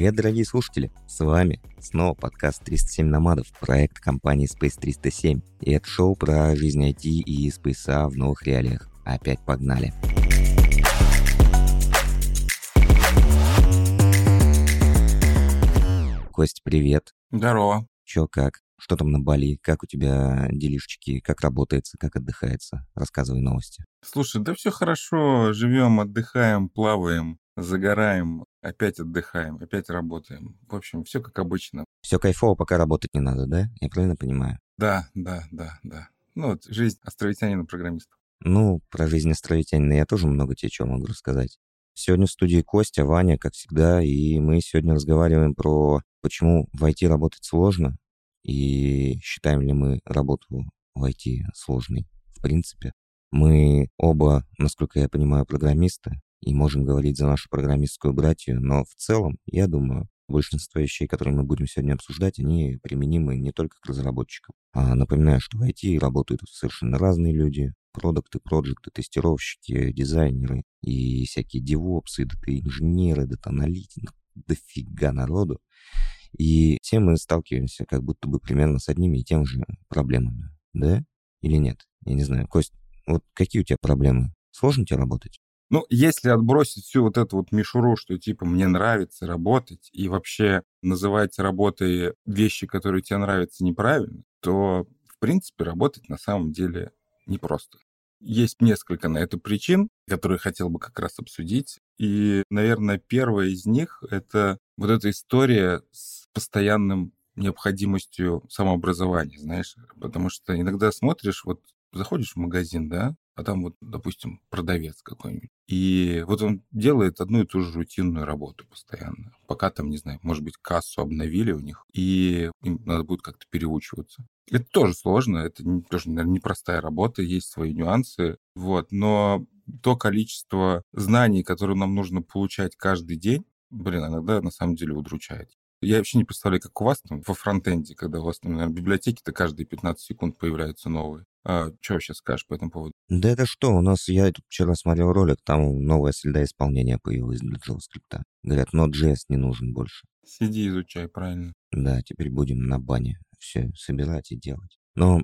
Привет, дорогие слушатели! С вами снова подкаст 307 Номадов, проект компании Space 307. И это шоу про жизнь IT и Space в новых реалиях. Опять погнали! Кость, привет! Здорово! Чё, как? Что там на Бали? Как у тебя делишечки? Как работается? Как отдыхается? Рассказывай новости. Слушай, да все хорошо. Живем, отдыхаем, плаваем, загораем, опять отдыхаем, опять работаем. В общем, все как обычно. Все кайфово, пока работать не надо, да? Я правильно понимаю? Да, да, да, да. Ну вот жизнь островитянина-программиста. Ну, про жизнь островитянина я тоже много тебе чего могу рассказать. Сегодня в студии Костя, Ваня, как всегда, и мы сегодня разговариваем про почему в IT работать сложно, и считаем ли мы работу в IT сложной в принципе. Мы оба, насколько я понимаю, программисты и можем говорить за нашу программистскую братью, но в целом, я думаю, большинство вещей, которые мы будем сегодня обсуждать, они применимы не только к разработчикам. А напоминаю, что в IT работают совершенно разные люди. Продукты, проекты, тестировщики, дизайнеры и всякие девопсы, дата-инженеры, дата-аналитики, дофига народу. И все мы сталкиваемся как будто бы примерно с одними и тем же проблемами. Да? Или нет? Я не знаю. Кость, вот какие у тебя проблемы? Сложно тебе работать? Ну, если отбросить всю вот эту вот мишуру, что типа мне нравится работать, и вообще называть работой вещи, которые тебе нравятся, неправильно, то, в принципе, работать на самом деле непросто. Есть несколько на это причин, которые хотел бы как раз обсудить. И, наверное, первая из них — это вот эта история с постоянным необходимостью самообразования, знаешь, потому что иногда смотришь, вот заходишь в магазин, да, а там вот, допустим, продавец какой-нибудь. И вот он делает одну и ту же рутинную работу постоянно. Пока там, не знаю, может быть, кассу обновили у них, и им надо будет как-то переучиваться. Это тоже сложно, это тоже, наверное, непростая работа, есть свои нюансы, вот, но то количество знаний, которые нам нужно получать каждый день, блин, иногда на самом деле удручает. Я вообще не представляю, как у вас там во фронтенде, когда у вас, там, наверное, библиотеки-то каждые 15 секунд появляются новые. А, что вообще скажешь по этому поводу? Да это что, у нас, я тут вчера смотрел ролик, там новая среда исполнения появилась для JavaScript. Говорят, Node.js не нужен больше. Сиди, изучай, правильно. Да, теперь будем на бане все собирать и делать. Но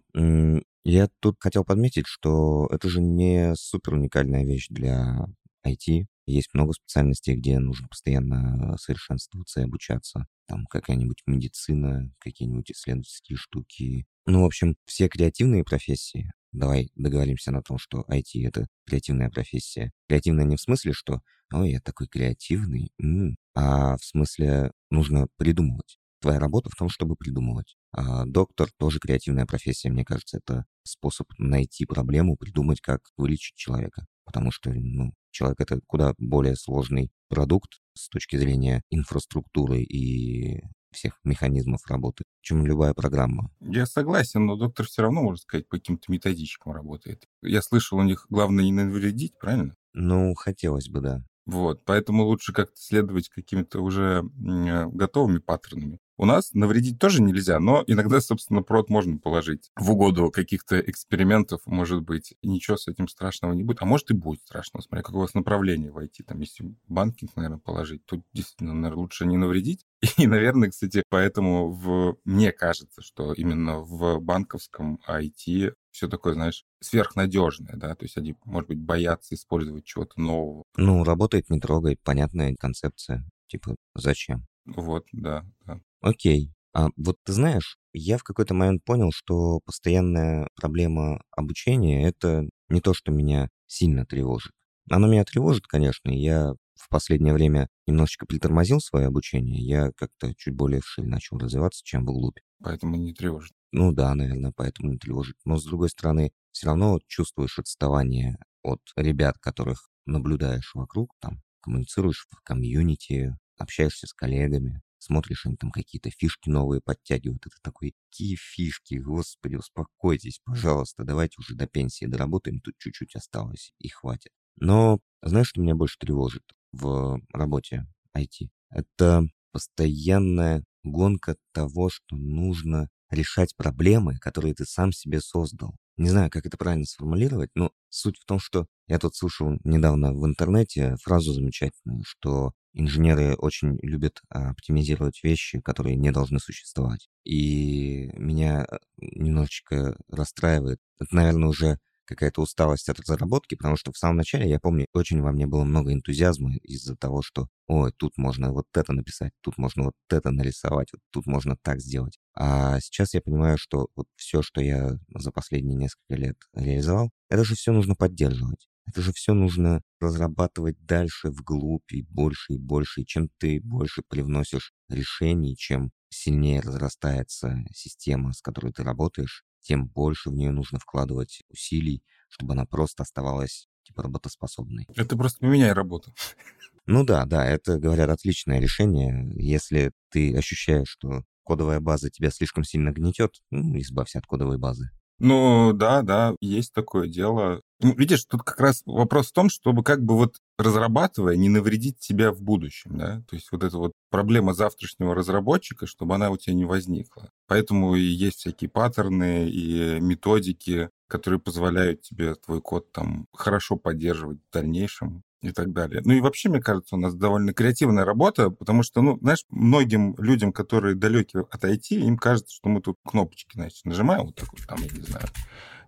я тут хотел подметить, что это же не супер уникальная вещь для IT. Есть много специальностей, где нужно постоянно совершенствоваться и обучаться. Там какая-нибудь медицина, какие-нибудь исследовательские штуки. Ну, в общем, все креативные профессии. Давай договоримся на том, что IT — это креативная профессия. Креативная не в смысле, что «Ой, я такой креативный», м-м, а в смысле нужно придумывать. Твоя работа в том, чтобы придумывать. А доктор тоже креативная профессия, мне кажется, это способ найти проблему, придумать, как вылечить человека. Потому что, ну, человек — это куда более сложный продукт с точки зрения инфраструктуры и всех механизмов работы, чем любая программа. Я согласен, но доктор все равно, можно сказать, по каким-то методичкам работает. Я слышал, у них главное не навредить, правильно? Ну, хотелось бы, да. Вот, поэтому лучше как-то следовать какими-то уже э, готовыми паттернами. У нас навредить тоже нельзя, но иногда, собственно, прод можно положить в угоду каких-то экспериментов, может быть, и ничего с этим страшного не будет. А может и будет страшно, смотря как у вас направление войти. Там, если банкинг, наверное, положить, тут действительно, наверное, лучше не навредить. И, наверное, кстати, поэтому в... мне кажется, что именно в банковском IT все такое, знаешь, сверхнадежное, да, то есть они, может быть, боятся использовать чего-то нового. Ну, работает, не трогай, понятная концепция. Типа, зачем? Вот, да, да. Окей. А вот ты знаешь, я в какой-то момент понял, что постоянная проблема обучения — это не то, что меня сильно тревожит. Оно меня тревожит, конечно, я в последнее время немножечко притормозил свое обучение. Я как-то чуть более вширь начал развиваться, чем вглубь. Поэтому не тревожит. Ну да, наверное, поэтому не тревожит. Но, с другой стороны, все равно чувствуешь отставание от ребят, которых наблюдаешь вокруг, там, коммуницируешь в комьюнити, общаешься с коллегами смотришь, они там какие-то фишки новые подтягивают. Это такой, какие фишки, господи, успокойтесь, пожалуйста, давайте уже до пенсии доработаем, тут чуть-чуть осталось и хватит. Но знаешь, что меня больше тревожит в работе IT? Это постоянная гонка того, что нужно решать проблемы, которые ты сам себе создал. Не знаю, как это правильно сформулировать, но суть в том, что Я тут слышал недавно в интернете фразу замечательную, что инженеры очень любят оптимизировать вещи, которые не должны существовать. И меня немножечко расстраивает. Это, наверное, уже какая-то усталость от разработки, потому что в самом начале, я помню, очень во мне было много энтузиазма из-за того, что, ой, тут можно вот это написать, тут можно вот это нарисовать, вот тут можно так сделать. А сейчас я понимаю, что вот все, что я за последние несколько лет реализовал, это же все нужно поддерживать. Это же все нужно разрабатывать дальше, вглубь, и больше, и больше. И чем ты больше привносишь решений, чем сильнее разрастается система, с которой ты работаешь, тем больше в нее нужно вкладывать усилий, чтобы она просто оставалась типа работоспособной. Это просто поменяй работу. Ну да, да, это, говорят, отличное решение. Если ты ощущаешь, что кодовая база тебя слишком сильно гнетет, ну, избавься от кодовой базы. Ну, да, да, есть такое дело. Ну, видишь, тут как раз вопрос в том, чтобы как бы вот разрабатывая, не навредить тебя в будущем, да? То есть вот эта вот проблема завтрашнего разработчика, чтобы она у тебя не возникла. Поэтому и есть всякие паттерны и методики, которые позволяют тебе твой код там хорошо поддерживать в дальнейшем и так далее. Ну и вообще, мне кажется, у нас довольно креативная работа, потому что, ну, знаешь, многим людям, которые далеки от IT, им кажется, что мы тут кнопочки, значит, нажимаем вот так вот, там, я не знаю,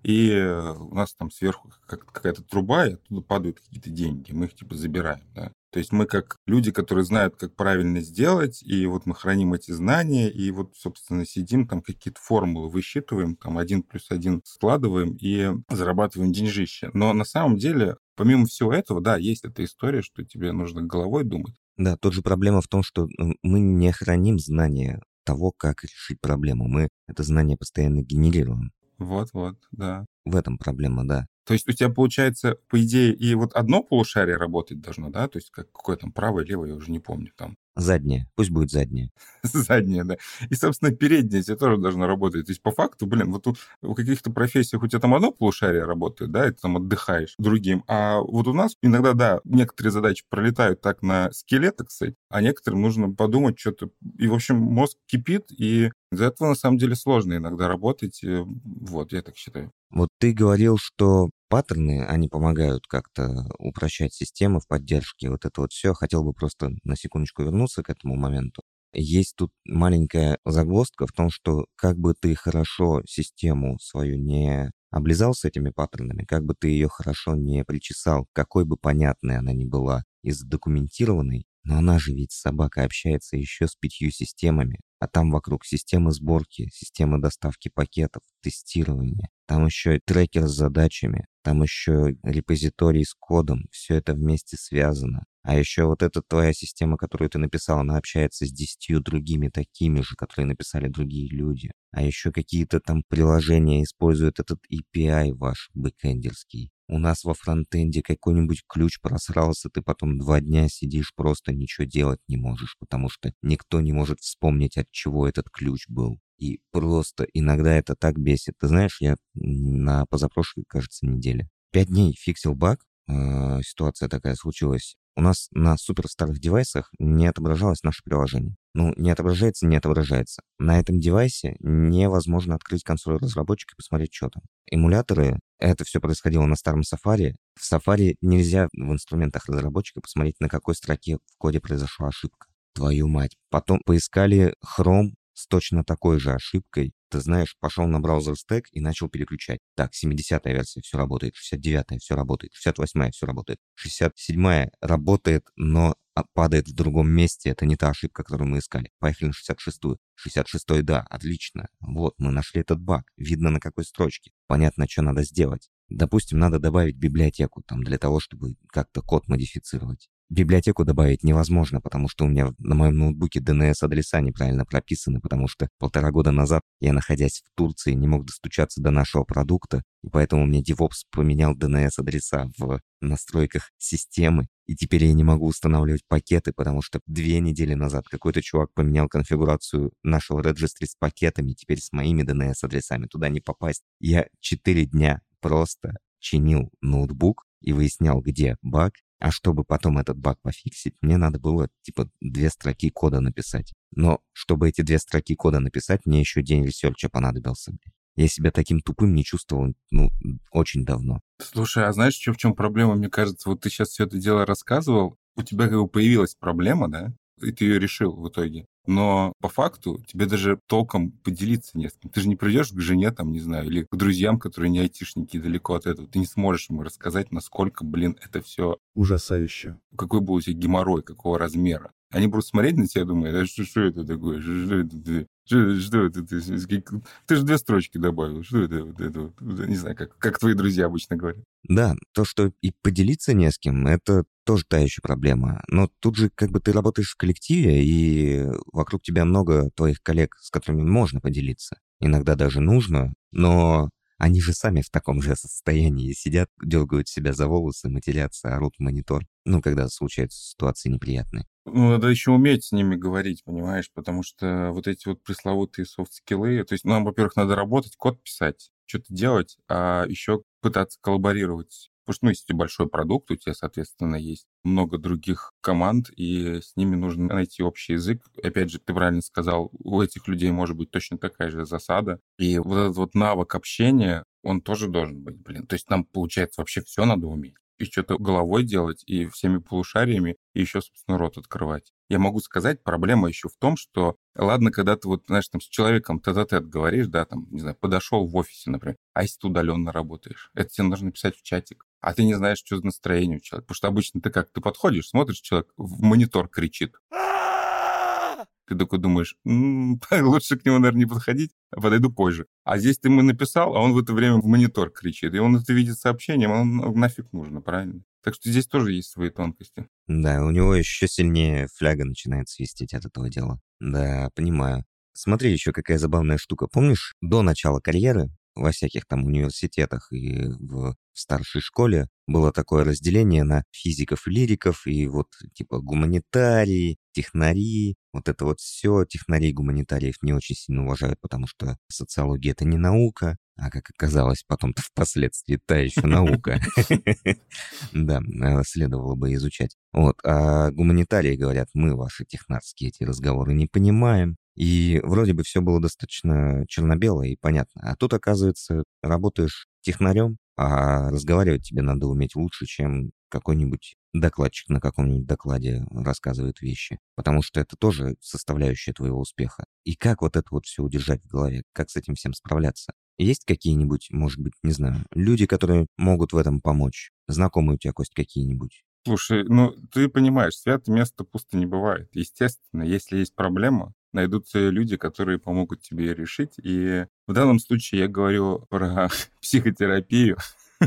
и у нас там сверху какая-то труба, и оттуда падают какие-то деньги, мы их типа забираем, да. То есть мы как люди, которые знают, как правильно сделать, и вот мы храним эти знания, и вот, собственно, сидим, там какие-то формулы высчитываем, там один плюс один складываем и зарабатываем деньжище. Но на самом деле, помимо всего этого, да, есть эта история, что тебе нужно головой думать. Да, тут же проблема в том, что мы не храним знания того, как решить проблему. Мы это знание постоянно генерируем. Вот-вот, да. В этом проблема, да. То есть у тебя получается, по идее, и вот одно полушарие работать должно, да? То есть как, какое там правое, левое, я уже не помню там. Заднее. Пусть будет заднее. заднее, да. И, собственно, переднее тебе тоже должно работать. То есть, по факту, блин, вот у, в каких-то профессиях у тебя там одно полушарие работает, да, и ты там отдыхаешь другим. А вот у нас иногда, да, некоторые задачи пролетают так на скелет, сказать, а некоторым нужно подумать что-то. И, в общем, мозг кипит, и из-за этого, на самом деле, сложно иногда работать. Вот, я так считаю. Вот ты говорил, что паттерны, они помогают как-то упрощать системы в поддержке. Вот это вот все. Хотел бы просто на секундочку вернуться к этому моменту. Есть тут маленькая загвоздка в том, что как бы ты хорошо систему свою не облизал с этими паттернами, как бы ты ее хорошо не причесал, какой бы понятной она ни была и задокументированной, но она же ведь собака общается еще с пятью системами, а там вокруг системы сборки, системы доставки пакетов, тестирования, там еще трекер с задачами, там еще репозиторий с кодом, все это вместе связано. А еще вот эта твоя система, которую ты написал, она общается с десятью другими такими же, которые написали другие люди. А еще какие-то там приложения используют этот API ваш бэкэндерский. У нас во фронтенде какой-нибудь ключ просрался, ты потом два дня сидишь, просто ничего делать не можешь, потому что никто не может вспомнить, от чего этот ключ был. И просто иногда это так бесит. Ты знаешь, я на позапрошлой, кажется, неделе пять дней фиксил баг, э, ситуация такая случилась. У нас на супер старых девайсах не отображалось наше приложение. Ну, не отображается, не отображается. На этом девайсе невозможно открыть консоль разработчика и посмотреть, что там. Эмуляторы, это все происходило на старом Safari. В Safari нельзя в инструментах разработчика посмотреть, на какой строке в коде произошла ошибка. Твою мать. Потом поискали Chrome, с точно такой же ошибкой, ты знаешь, пошел на браузер стек и начал переключать. Так, 70-я версия, все работает, 69-я, все работает, 68-я, все работает, 67-я работает, но падает в другом месте, это не та ошибка, которую мы искали. Поехали на 66-ю. 66-й, да, отлично. Вот, мы нашли этот баг. Видно, на какой строчке. Понятно, что надо сделать. Допустим, надо добавить библиотеку там для того, чтобы как-то код модифицировать. Библиотеку добавить невозможно, потому что у меня на моем ноутбуке DNS-адреса неправильно прописаны, потому что полтора года назад я, находясь в Турции, не мог достучаться до нашего продукта, и поэтому мне DevOps поменял DNS-адреса в настройках системы, и теперь я не могу устанавливать пакеты, потому что две недели назад какой-то чувак поменял конфигурацию нашего registry с пакетами, теперь с моими DNS-адресами туда не попасть. Я четыре дня просто чинил ноутбук и выяснял, где баг, а чтобы потом этот баг пофиксить, мне надо было типа две строки кода написать. Но чтобы эти две строки кода написать, мне еще день research а понадобился. Я себя таким тупым не чувствовал, ну, очень давно. Слушай, а знаешь, что, в чем проблема? Мне кажется, вот ты сейчас все это дело рассказывал, у тебя как бы появилась проблема, да, и ты ее решил в итоге. Но по факту тебе даже толком поделиться не с кем. Ты же не придешь к жене, там, не знаю, или к друзьям, которые не айтишники далеко от этого. Ты не сможешь ему рассказать, насколько, блин, это все... Ужасающе. Какой был у тебя геморрой, какого размера. Они будут смотреть на тебя и думать, а что, что это такое? Что, что это? Что, что это ты? Ты же две строчки добавил. Что это? Вот это не знаю, как, как твои друзья обычно говорят. Да, то, что и поделиться не с кем, это тоже та еще проблема. Но тут же как бы ты работаешь в коллективе, и вокруг тебя много твоих коллег, с которыми можно поделиться. Иногда даже нужно, но они же сами в таком же состоянии сидят, дергают себя за волосы, матерятся, орут в монитор. Ну, когда случаются ситуации неприятные. Ну, надо еще уметь с ними говорить, понимаешь, потому что вот эти вот пресловутые софт-скиллы, то есть нам, во-первых, надо работать, код писать, что-то делать, а еще пытаться коллаборировать. Потому что, ну, если большой продукт, у тебя, соответственно, есть много других команд, и с ними нужно найти общий язык. Опять же, ты правильно сказал, у этих людей может быть точно такая же засада. И вот этот вот навык общения, он тоже должен быть, блин. То есть нам, получается, вообще все надо уметь и что-то головой делать, и всеми полушариями, и еще, собственно, рот открывать. Я могу сказать, проблема еще в том, что, ладно, когда ты вот, знаешь, там с человеком тет-а-тет говоришь, да, там, не знаю, подошел в офисе, например, а если ты удаленно работаешь, это тебе нужно писать в чатик, а ты не знаешь, что за настроение у человека. Потому что обычно ты как, ты подходишь, смотришь, человек в монитор кричит. Ты такой думаешь, м-м, лучше к нему, наверное, не подходить, а подойду позже. А здесь ты ему написал, а он в это время в монитор кричит. И он это видит сообщением, он нафиг нужно, правильно? Так что здесь тоже есть свои тонкости. Да, у него еще сильнее фляга начинает свистеть от этого дела. Да, понимаю. Смотри, еще какая забавная штука. Помнишь, до начала карьеры во всяких там университетах и в старшей школе было такое разделение на физиков и лириков, и вот типа гуманитарии, технари, вот это вот все. Технари гуманитариев не очень сильно уважают, потому что социология — это не наука, а как оказалось потом-то впоследствии та еще наука. Да, э, следовало бы изучать. Вот, а гуманитарии говорят, мы ваши технарские эти разговоры не понимаем, и вроде бы все было достаточно черно-бело и понятно. А тут, оказывается, работаешь технарем, а разговаривать тебе надо уметь лучше, чем какой-нибудь докладчик на каком-нибудь докладе рассказывает вещи. Потому что это тоже составляющая твоего успеха. И как вот это вот все удержать в голове? Как с этим всем справляться? Есть какие-нибудь, может быть, не знаю, люди, которые могут в этом помочь? Знакомые у тебя, Кость, какие-нибудь? Слушай, ну ты понимаешь, святое место пусто не бывает. Естественно, если есть проблема, найдутся люди, которые помогут тебе решить. И в данном случае я говорю про психотерапию.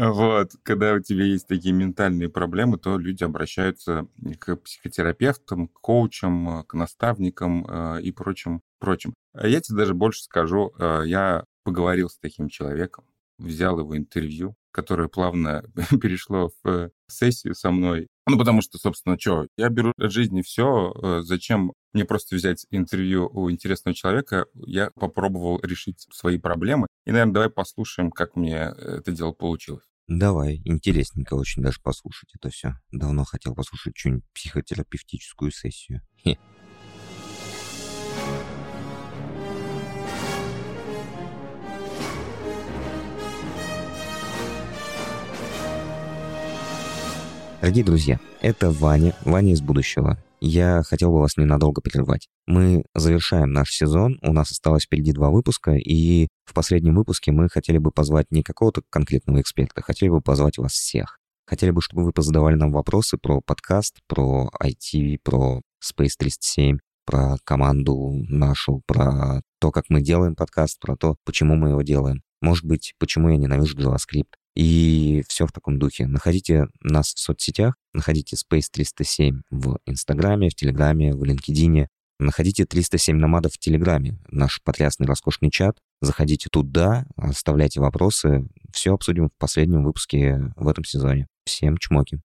Вот, когда у тебя есть такие ментальные проблемы, то люди обращаются к психотерапевтам, к коучам, к наставникам э, и прочим, прочим. А я тебе даже больше скажу, э, я поговорил с таким человеком, взял его интервью, которое плавно перешло в сессию со мной. Ну, потому что, собственно, что, я беру от жизни все, э, зачем мне просто взять интервью у интересного человека, я попробовал решить свои проблемы. И, наверное, давай послушаем, как мне это дело получилось. Давай, интересненько очень даже послушать это все. Давно хотел послушать что-нибудь психотерапевтическую сессию. Хе. Дорогие друзья, это Ваня, Ваня из будущего. Я хотел бы вас ненадолго прервать. Мы завершаем наш сезон, у нас осталось впереди два выпуска, и в последнем выпуске мы хотели бы позвать не какого-то конкретного эксперта, хотели бы позвать вас всех. Хотели бы, чтобы вы позадавали нам вопросы про подкаст, про IT, про Space 307, про команду нашу, про то, как мы делаем подкаст, про то, почему мы его делаем. Может быть, почему я ненавижу JavaScript. И все в таком духе. Находите нас в соцсетях, находите Space 307 в Инстаграме, в Телеграме, в LinkedIn. Находите 307 номадов в Телеграме, наш потрясный роскошный чат. Заходите туда, оставляйте вопросы. Все обсудим в последнем выпуске в этом сезоне. Всем чмоки.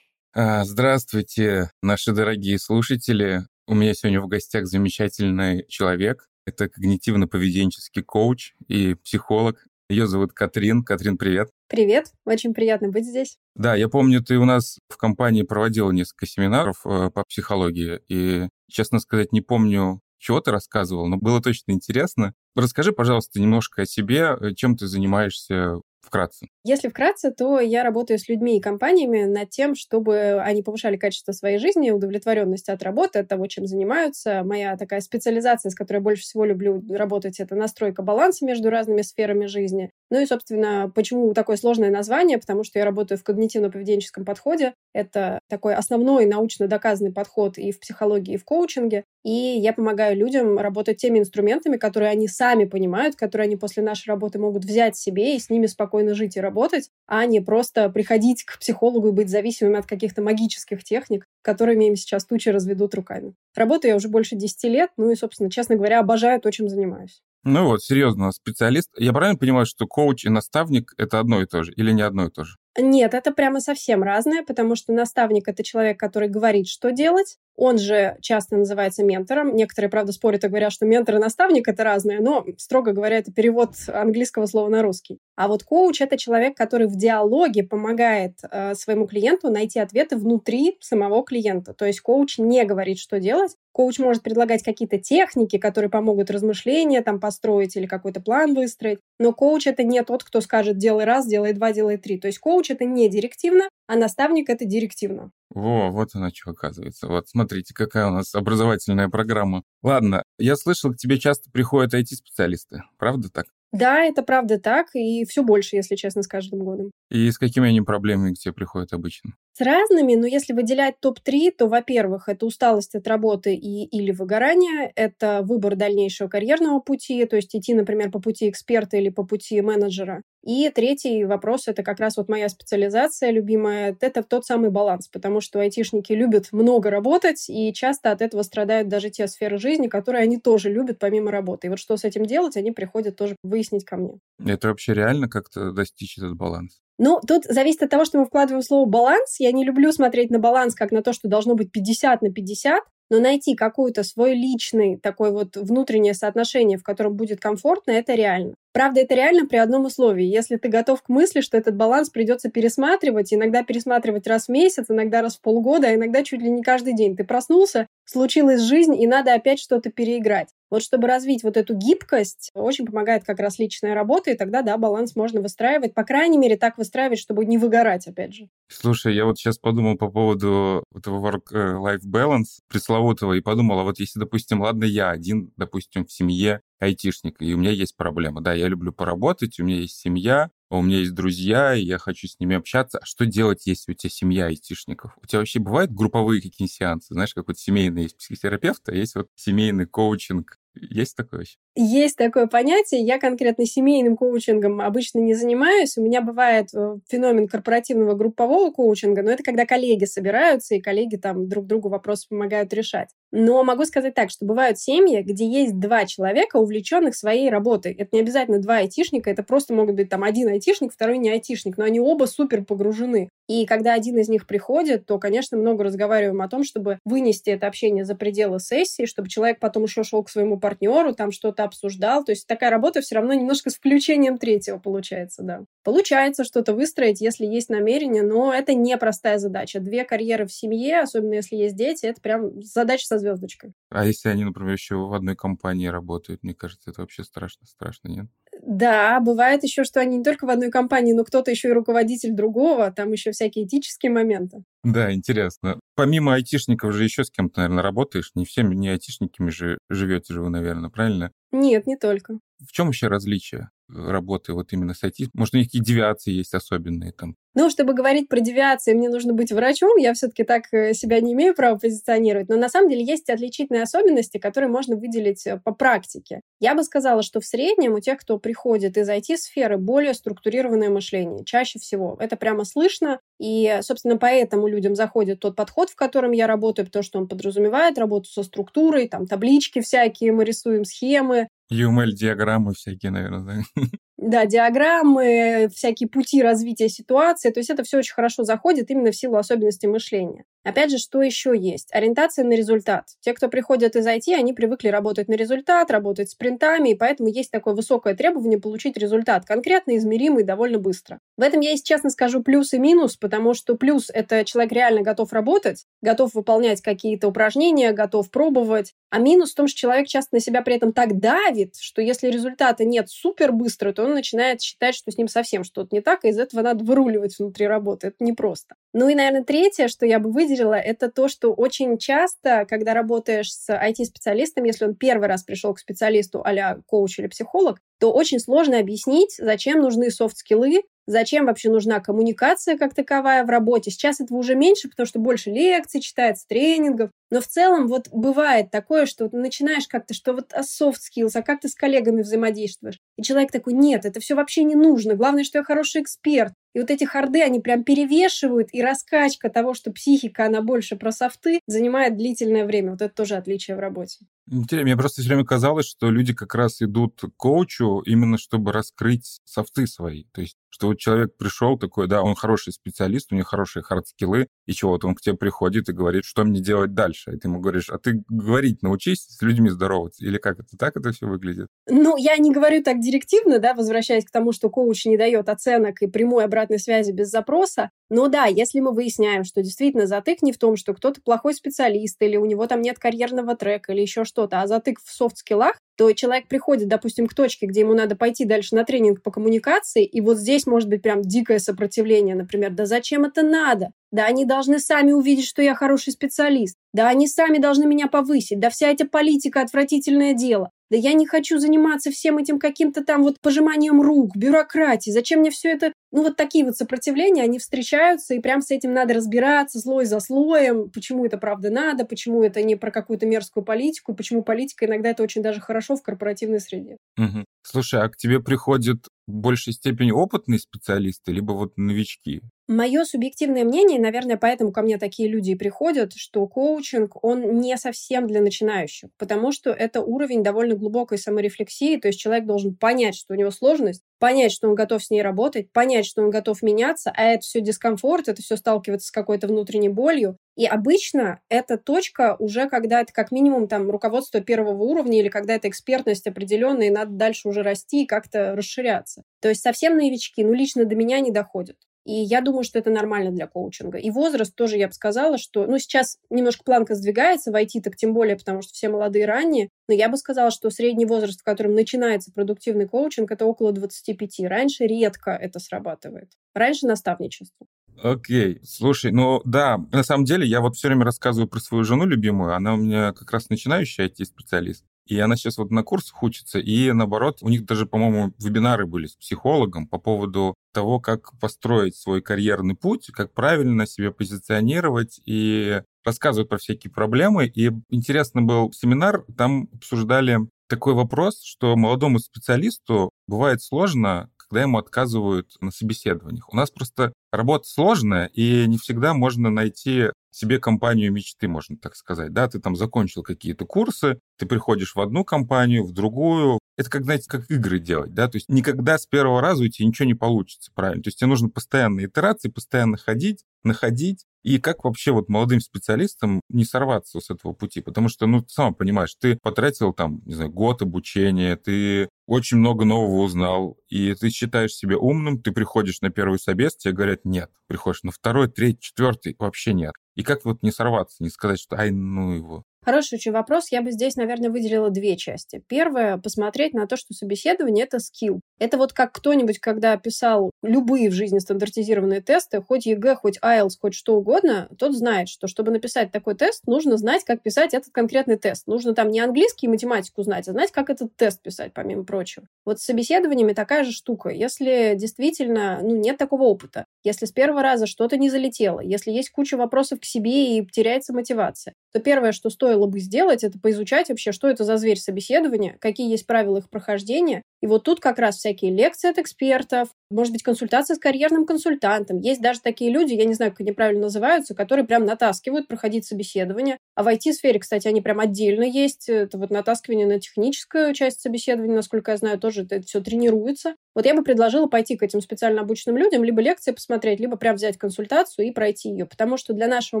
А, здравствуйте, наши дорогие слушатели. У меня сегодня в гостях замечательный человек. Это когнитивно-поведенческий коуч и психолог. Ее зовут Катрин. Катрин, привет. Привет, очень приятно быть здесь. Да, я помню, ты у нас в компании проводила несколько семинаров э, по психологии, и, честно сказать, не помню чего ты рассказывал, но было точно интересно. Расскажи, пожалуйста, немножко о себе, э, чем ты занимаешься вкратце? Если вкратце, то я работаю с людьми и компаниями над тем, чтобы они повышали качество своей жизни, удовлетворенность от работы, от того, чем занимаются. Моя такая специализация, с которой я больше всего люблю работать, это настройка баланса между разными сферами жизни. Ну и, собственно, почему такое сложное название? Потому что я работаю в когнитивно-поведенческом подходе. Это такой основной научно доказанный подход и в психологии, и в коучинге. И я помогаю людям работать теми инструментами, которые они сами понимают, которые они после нашей работы могут взять себе и с ними спокойно жить и работать, а не просто приходить к психологу и быть зависимыми от каких-то магических техник, которыми им сейчас тучи разведут руками. Работаю я уже больше 10 лет, ну и, собственно, честно говоря, обожаю то, чем занимаюсь. Ну вот, серьезно, специалист. Я правильно понимаю, что коуч и наставник — это одно и то же или не одно и то же? Нет, это прямо совсем разное, потому что наставник — это человек, который говорит, что делать. Он же часто называется ментором. Некоторые, правда, спорят и говорят, что ментор и наставник — это разное, но, строго говоря, это перевод английского слова на русский. А вот коуч — это человек, который в диалоге помогает э, своему клиенту найти ответы внутри самого клиента. То есть коуч не говорит, что делать. Коуч может предлагать какие-то техники, которые помогут размышления там построить или какой-то план выстроить. Но коуч — это не тот, кто скажет «делай раз, делай два, делай три». То есть коуч — это не директивно, а наставник — это директивно. Во, вот она что оказывается. Вот смотрите, какая у нас образовательная программа. Ладно, я слышал, к тебе часто приходят IT-специалисты. Правда так? Да, это правда так, и все больше, если честно, с каждым годом. И с какими они проблемами к тебе приходят обычно? С разными, но если выделять топ-3, то, во-первых, это усталость от работы и или выгорание, это выбор дальнейшего карьерного пути, то есть идти, например, по пути эксперта или по пути менеджера. И третий вопрос, это как раз вот моя специализация любимая, это тот самый баланс, потому что айтишники любят много работать, и часто от этого страдают даже те сферы жизни, которые они тоже любят помимо работы. И вот что с этим делать, они приходят тоже выяснить ко мне. Это вообще реально как-то достичь этот баланс? Ну, тут зависит от того, что мы вкладываем слово «баланс». Я не люблю смотреть на баланс как на то, что должно быть 50 на 50, но найти какой-то свой личный такой вот внутреннее соотношение, в котором будет комфортно, это реально. Правда, это реально при одном условии. Если ты готов к мысли, что этот баланс придется пересматривать, иногда пересматривать раз в месяц, иногда раз в полгода, а иногда чуть ли не каждый день. Ты проснулся, случилась жизнь, и надо опять что-то переиграть. Вот чтобы развить вот эту гибкость, очень помогает как раз личная работа, и тогда, да, баланс можно выстраивать, по крайней мере, так выстраивать, чтобы не выгорать, опять же. Слушай, я вот сейчас подумал по поводу этого work-life balance пресловутого, и подумал, а вот если, допустим, ладно, я один, допустим, в семье, айтишник, и у меня есть проблема. Да, я люблю поработать, у меня есть семья, у меня есть друзья, и я хочу с ними общаться. А что делать, если у тебя семья айтишников? У тебя вообще бывают групповые какие-нибудь сеансы? Знаешь, как вот семейный есть психотерапевт, а есть вот семейный коучинг есть такое вообще? Есть такое понятие. Я конкретно семейным коучингом обычно не занимаюсь. У меня бывает э, феномен корпоративного группового коучинга, но это когда коллеги собираются, и коллеги там друг другу вопросы помогают решать. Но могу сказать так, что бывают семьи, где есть два человека, увлеченных своей работой. Это не обязательно два айтишника, это просто могут быть там один айтишник, второй не айтишник, но они оба супер погружены. И когда один из них приходит, то, конечно, много разговариваем о том, чтобы вынести это общение за пределы сессии, чтобы человек потом еще шел к своему партнеру, там что-то обсуждал. То есть такая работа все равно немножко с включением третьего получается, да. Получается что-то выстроить, если есть намерение, но это непростая задача. Две карьеры в семье, особенно если есть дети, это прям задача со звездочкой. А если они, например, еще в одной компании работают, мне кажется, это вообще страшно, страшно, нет? Да, бывает еще, что они не только в одной компании, но кто-то еще и руководитель другого, там еще всякие этические моменты. Да, интересно. Помимо айтишников же еще с кем-то, наверное, работаешь. Не всеми не айтишниками же живете же вы, наверное, правильно? Нет, не только. В чем еще различие работы вот именно с IT? Может, у них какие девиации есть особенные там? Ну, чтобы говорить про девиации, мне нужно быть врачом, я все-таки так э, себя не имею права позиционировать, но на самом деле есть отличительные особенности, которые можно выделить э, по практике. Я бы сказала, что в среднем у тех, кто приходит из IT-сферы, более структурированное мышление, чаще всего. Это прямо слышно, и, собственно, поэтому людям заходит тот подход, в котором я работаю, потому что он подразумевает работу со структурой, там таблички всякие, мы рисуем схемы, UML-диаграммы всякие, наверное, да? Да, диаграммы, всякие пути развития ситуации. То есть это все очень хорошо заходит именно в силу особенностей мышления. Опять же, что еще есть? Ориентация на результат. Те, кто приходят из IT, они привыкли работать на результат, работать с принтами, и поэтому есть такое высокое требование получить результат, конкретно измеримый довольно быстро. В этом я, если честно скажу, плюс и минус, потому что плюс – это человек реально готов работать, готов выполнять какие-то упражнения, готов пробовать, а минус в том, что человек часто на себя при этом так давит, что если результата нет супер быстро, то он начинает считать, что с ним совсем что-то не так, и из этого надо выруливать внутри работы. Это непросто. Ну и, наверное, третье, что я бы выделила, это то, что очень часто, когда работаешь с IT-специалистом, если он первый раз пришел к специалисту а коуч или психолог, то очень сложно объяснить, зачем нужны софт-скиллы, зачем вообще нужна коммуникация как таковая в работе. Сейчас этого уже меньше, потому что больше лекций читается, тренингов. Но в целом вот бывает такое, что ты начинаешь как-то, что вот а soft skills, а как ты с коллегами взаимодействуешь? И человек такой, нет, это все вообще не нужно. Главное, что я хороший эксперт. И вот эти харды, они прям перевешивают, и раскачка того, что психика, она больше про софты, занимает длительное время. Вот это тоже отличие в работе. Интересно, мне просто все время казалось, что люди как раз идут к коучу именно чтобы раскрыть софты свои. То есть, что вот человек пришел такой, да, он хороший специалист, у него хорошие hard skill ы, и чего, вот он к тебе приходит и говорит, что мне делать дальше. И ты ему говоришь, а ты говорить научись, с людьми здороваться. Или как это? Так это все выглядит? Ну, я не говорю так директивно, да, возвращаясь к тому, что коуч не дает оценок и прямой обратной связи без запроса. Но да, если мы выясняем, что действительно затык не в том, что кто-то плохой специалист, или у него там нет карьерного трека, или еще что-то, а затык в soft skill ах, то человек приходит, допустим, к точке, где ему надо пойти дальше на тренинг по коммуникации, и вот здесь может быть прям дикое сопротивление, например, да зачем это надо? Да они должны сами увидеть, что я хороший специалист. Да они сами должны меня повысить. Да вся эта политика – отвратительное дело. Да я не хочу заниматься всем этим каким-то там вот пожиманием рук, бюрократией. Зачем мне все это? Ну, вот такие вот сопротивления, они встречаются, и прям с этим надо разбираться слой за слоем, почему это правда надо, почему это не про какую-то мерзкую политику, почему политика иногда это очень даже хорошо в корпоративной среде. Угу. Слушай, а к тебе приходят в большей степени опытные специалисты, либо вот новички? Мое субъективное мнение, наверное, поэтому ко мне такие люди и приходят, что коучинг, он не совсем для начинающих, потому что это уровень довольно глубокой саморефлексии, то есть человек должен понять, что у него сложность, понять, что он готов с ней работать, понять, что он готов меняться, а это все дискомфорт, это все сталкиваться с какой-то внутренней болью. И обычно эта точка уже, когда это как минимум там руководство первого уровня или когда это экспертность определенная, и надо дальше уже расти и как-то расширяться. То есть совсем новички, ну, лично до меня не доходят. И я думаю, что это нормально для коучинга. И возраст тоже, я бы сказала, что... Ну, сейчас немножко планка сдвигается в IT, так тем более, потому что все молодые ранние. Но я бы сказала, что средний возраст, в котором начинается продуктивный коучинг, это около 25. Раньше редко это срабатывает. Раньше наставничество. Окей, okay. слушай, ну да, на самом деле я вот все время рассказываю про свою жену любимую, она у меня как раз начинающая IT-специалист. И она сейчас вот на курсах учится, и наоборот, у них даже, по-моему, вебинары были с психологом по поводу того, как построить свой карьерный путь, как правильно себя позиционировать и рассказывают про всякие проблемы. И интересно был семинар, там обсуждали такой вопрос, что молодому специалисту бывает сложно, когда ему отказывают на собеседованиях. У нас просто работа сложная, и не всегда можно найти себе компанию мечты, можно так сказать. Да, ты там закончил какие-то курсы, ты приходишь в одну компанию, в другую. Это как, знаете, как игры делать, да, то есть никогда с первого раза у тебя ничего не получится, правильно? То есть тебе нужно постоянные итерации, постоянно ходить, находить, и как вообще вот молодым специалистам не сорваться с этого пути? Потому что, ну, ты сам понимаешь, ты потратил там, не знаю, год обучения, ты очень много нового узнал, и ты считаешь себя умным, ты приходишь на первый собес, тебе говорят нет. Приходишь на второй, третий, четвертый, вообще нет. И как вот не сорваться, не сказать, что ай, ну его. Хороший очень вопрос. Я бы здесь, наверное, выделила две части. Первое — посмотреть на то, что собеседование — это skill. Это вот как кто-нибудь, когда писал любые в жизни стандартизированные тесты, хоть ЕГЭ, хоть IELTS, хоть что угодно, тот знает, что чтобы написать такой тест, нужно знать, как писать этот конкретный тест. Нужно там не английский и математику знать, а знать, как этот тест писать, помимо прочего. Вот с собеседованиями такая же штука. Если действительно ну, нет такого опыта, если с первого раза что-то не залетело, если есть куча вопросов к себе и теряется мотивация, то первое, что стоило бы сделать, это поизучать вообще, что это за зверь собеседования, какие есть правила их прохождения, И вот тут как раз всякие лекции от экспертов, может быть, консультация с карьерным консультантом. Есть даже такие люди, я не знаю, как они правильно называются, которые прям натаскивают проходить собеседование. А в IT-сфере, кстати, они прям отдельно есть. Это вот натаскивание на техническую часть собеседования, насколько я знаю, тоже это все тренируется. Вот я бы предложила пойти к этим специально обученным людям, либо лекции посмотреть, либо прям взять консультацию и пройти ее. Потому что для нашего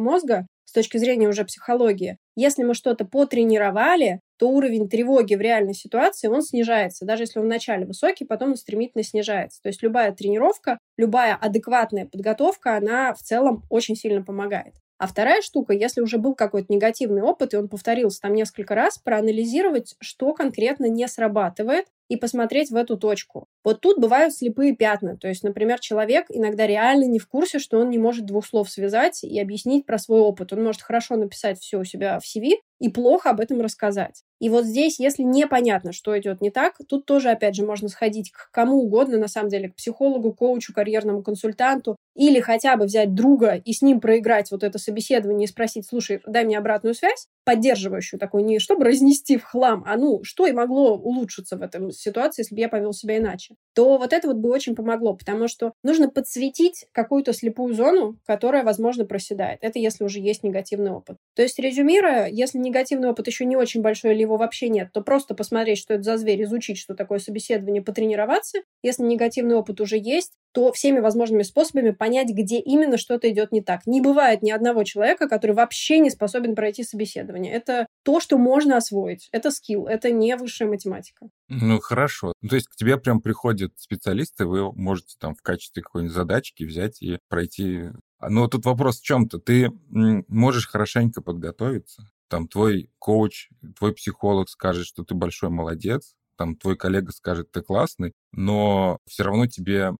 мозга, с точки зрения уже психологии, если мы что-то потренировали, то уровень тревоги в реальной ситуации, он снижается. Даже если он вначале высокий, потом он стремительно снижается. То есть любая тренировка, любая адекватная подготовка, она в целом очень сильно помогает. А вторая штука, если уже был какой-то негативный опыт, и он повторился там несколько раз, проанализировать, что конкретно не срабатывает, и посмотреть в эту точку. Вот тут бывают слепые пятна. То есть, например, человек иногда реально не в курсе, что он не может двух слов связать и объяснить про свой опыт. Он может хорошо написать все у себя в CV и плохо об этом рассказать. И вот здесь, если непонятно, что идет не так, тут тоже, опять же, можно сходить к кому угодно, на самом деле, к психологу, коучу, карьерному консультанту, или хотя бы взять друга и с ним проиграть вот это собеседование и спросить, слушай, дай мне обратную связь, поддерживающую такую, не чтобы разнести в хлам, а ну, что и могло улучшиться в этом ситуации, если бы я повел себя иначе, то вот это вот бы очень помогло, потому что нужно подсветить какую-то слепую зону, которая, возможно, проседает. Это если уже есть негативный опыт. То есть, резюмируя, если негативный опыт еще не очень большой или его вообще нет, то просто посмотреть, что это за зверь, изучить, что такое собеседование, потренироваться. Если негативный опыт уже есть, то всеми возможными способами понять, где именно что-то идет не так. Не бывает ни одного человека, который вообще не способен пройти собеседование. Это то, что можно освоить. Это скилл, это не высшая математика. Ну, хорошо. То есть к тебе прям приходят специалисты, вы можете там в качестве какой-нибудь задачки взять и пройти. Но тут вопрос в чем-то. Ты можешь хорошенько подготовиться, там твой коуч, твой психолог скажет, что ты большой молодец, там твой коллега скажет, ты классный, но все равно тебе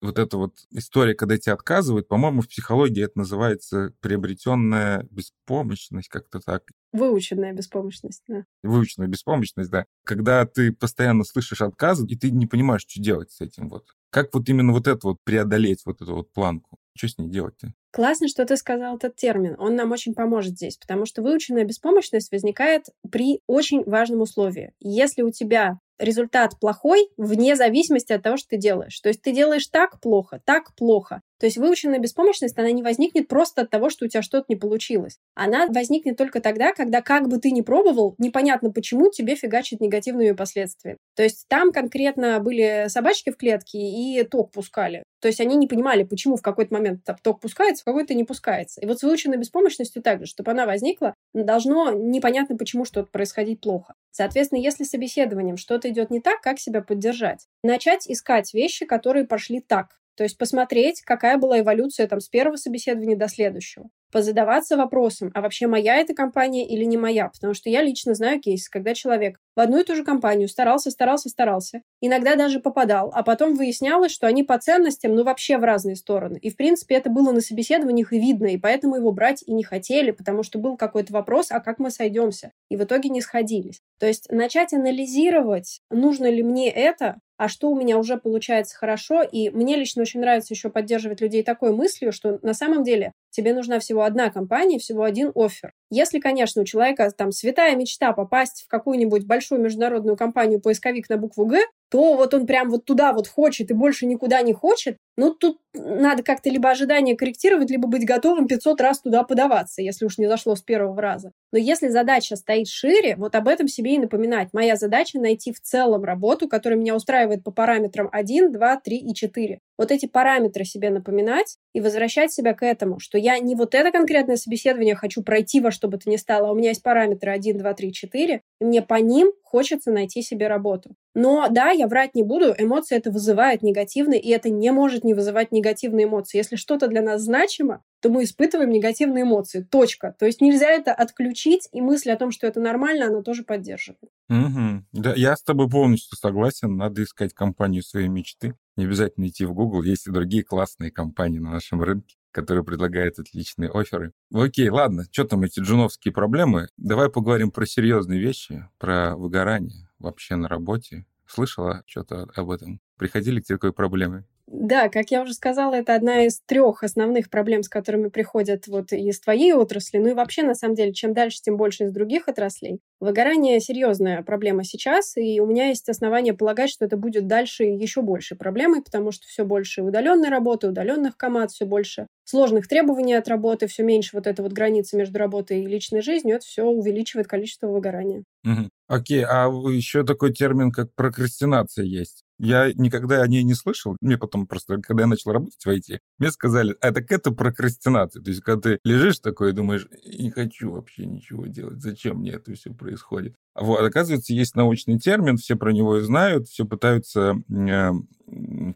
вот эта вот история, когда тебе отказывают, по-моему, в психологии это называется приобретенная беспомощность, как-то так. Выученная беспомощность, да. Выученная беспомощность, да. Когда ты постоянно слышишь отказы, и ты не понимаешь, что делать с этим вот. Как вот именно вот это вот преодолеть, вот эту вот планку? Что с ней делать-то? Классно, что ты сказал этот термин. Он нам очень поможет здесь, потому что выученная беспомощность возникает при очень важном условии. Если у тебя результат плохой вне зависимости от того, что ты делаешь. То есть ты делаешь так плохо, так плохо. То есть выученная беспомощность, она не возникнет просто от того, что у тебя что-то не получилось. Она возникнет только тогда, когда как бы ты ни пробовал, непонятно почему тебе фигачит негативными последствиями. То есть там конкретно были собачки в клетке и ток пускали. То есть они не понимали, почему в какой-то момент ток пускается, в какой-то не пускается. И вот с выученной беспомощностью также, чтобы она возникла, должно непонятно, почему что-то происходить плохо. Соответственно, если с собеседованием что-то идет не так, как себя поддержать? Начать искать вещи, которые пошли так. То есть посмотреть, какая была эволюция там с первого собеседования до следующего. Позадаваться вопросом, а вообще моя эта компания или не моя? Потому что я лично знаю кейс, когда человек в одну и ту же компанию старался, старался, старался, иногда даже попадал, а потом выяснялось, что они по ценностям, ну, вообще в разные стороны. И, в принципе, это было на собеседованиях и видно, и поэтому его брать и не хотели, потому что был какой-то вопрос, а как мы сойдемся? И в итоге не сходились. То есть начать анализировать, нужно ли мне это, а что у меня уже получается хорошо. И мне лично очень нравится еще поддерживать людей такой мыслью, что на самом деле тебе нужна всего одна компания, всего один офер. Если, конечно, у человека там святая мечта попасть в какую-нибудь большую международную компанию поисковик на букву «Г», то вот он прям вот туда вот хочет и больше никуда не хочет, ну, тут надо как-то либо ожидания корректировать, либо быть готовым 500 раз туда подаваться, если уж не зашло с первого раза. Но если задача стоит шире, вот об этом себе и напоминать. Моя задача найти в целом работу, которая меня устраивает по параметрам 1, 2, 3 и 4. Вот эти параметры себе напоминать и возвращать себя к этому, что я не вот это конкретное собеседование хочу пройти во что бы то ни стало, а у меня есть параметры 1, 2, 3, 4, и мне по ним хочется найти себе работу. Но да, я врать не буду, эмоции это вызывает негативные, и это не может не вызывать негативные эмоции. Если что-то для нас значимо, то мы испытываем негативные эмоции. Точка. То есть нельзя это отключить, и мысль о том, что это нормально, она тоже поддерживает. Угу. Да, я с тобой полностью согласен. Надо искать компанию своей мечты. Не обязательно идти в Google. Есть и другие классные компании на нашем рынке которые предлагают отличные оферы. Окей, ладно, что там эти джуновские проблемы? Давай поговорим про серьезные вещи, про выгорание вообще на работе. Слышала что-то об этом? Приходили к тебе такой проблемы? Да, как я уже сказала, это одна из трех основных проблем, с которыми приходят вот из твоей отрасли. Ну и вообще, на самом деле, чем дальше, тем больше из других отраслей. Выгорание – серьезная проблема сейчас, и у меня есть основания полагать, что это будет дальше еще больше проблемой, потому что все больше удаленной работы, удаленных команд, все больше сложных требований от работы, все меньше вот этой вот границы между работой и личной жизнью, это все увеличивает количество выгорания. Угу. Окей, а еще такой термин, как прокрастинация есть. Я никогда о ней не слышал. Мне потом просто, когда я начал работать в IT, мне сказали, а так это прокрастинация. То есть, когда ты лежишь такой и думаешь, не хочу вообще ничего делать, зачем мне это все происходит? Вот, оказывается, есть научный термин, все про него и знают, все пытаются э,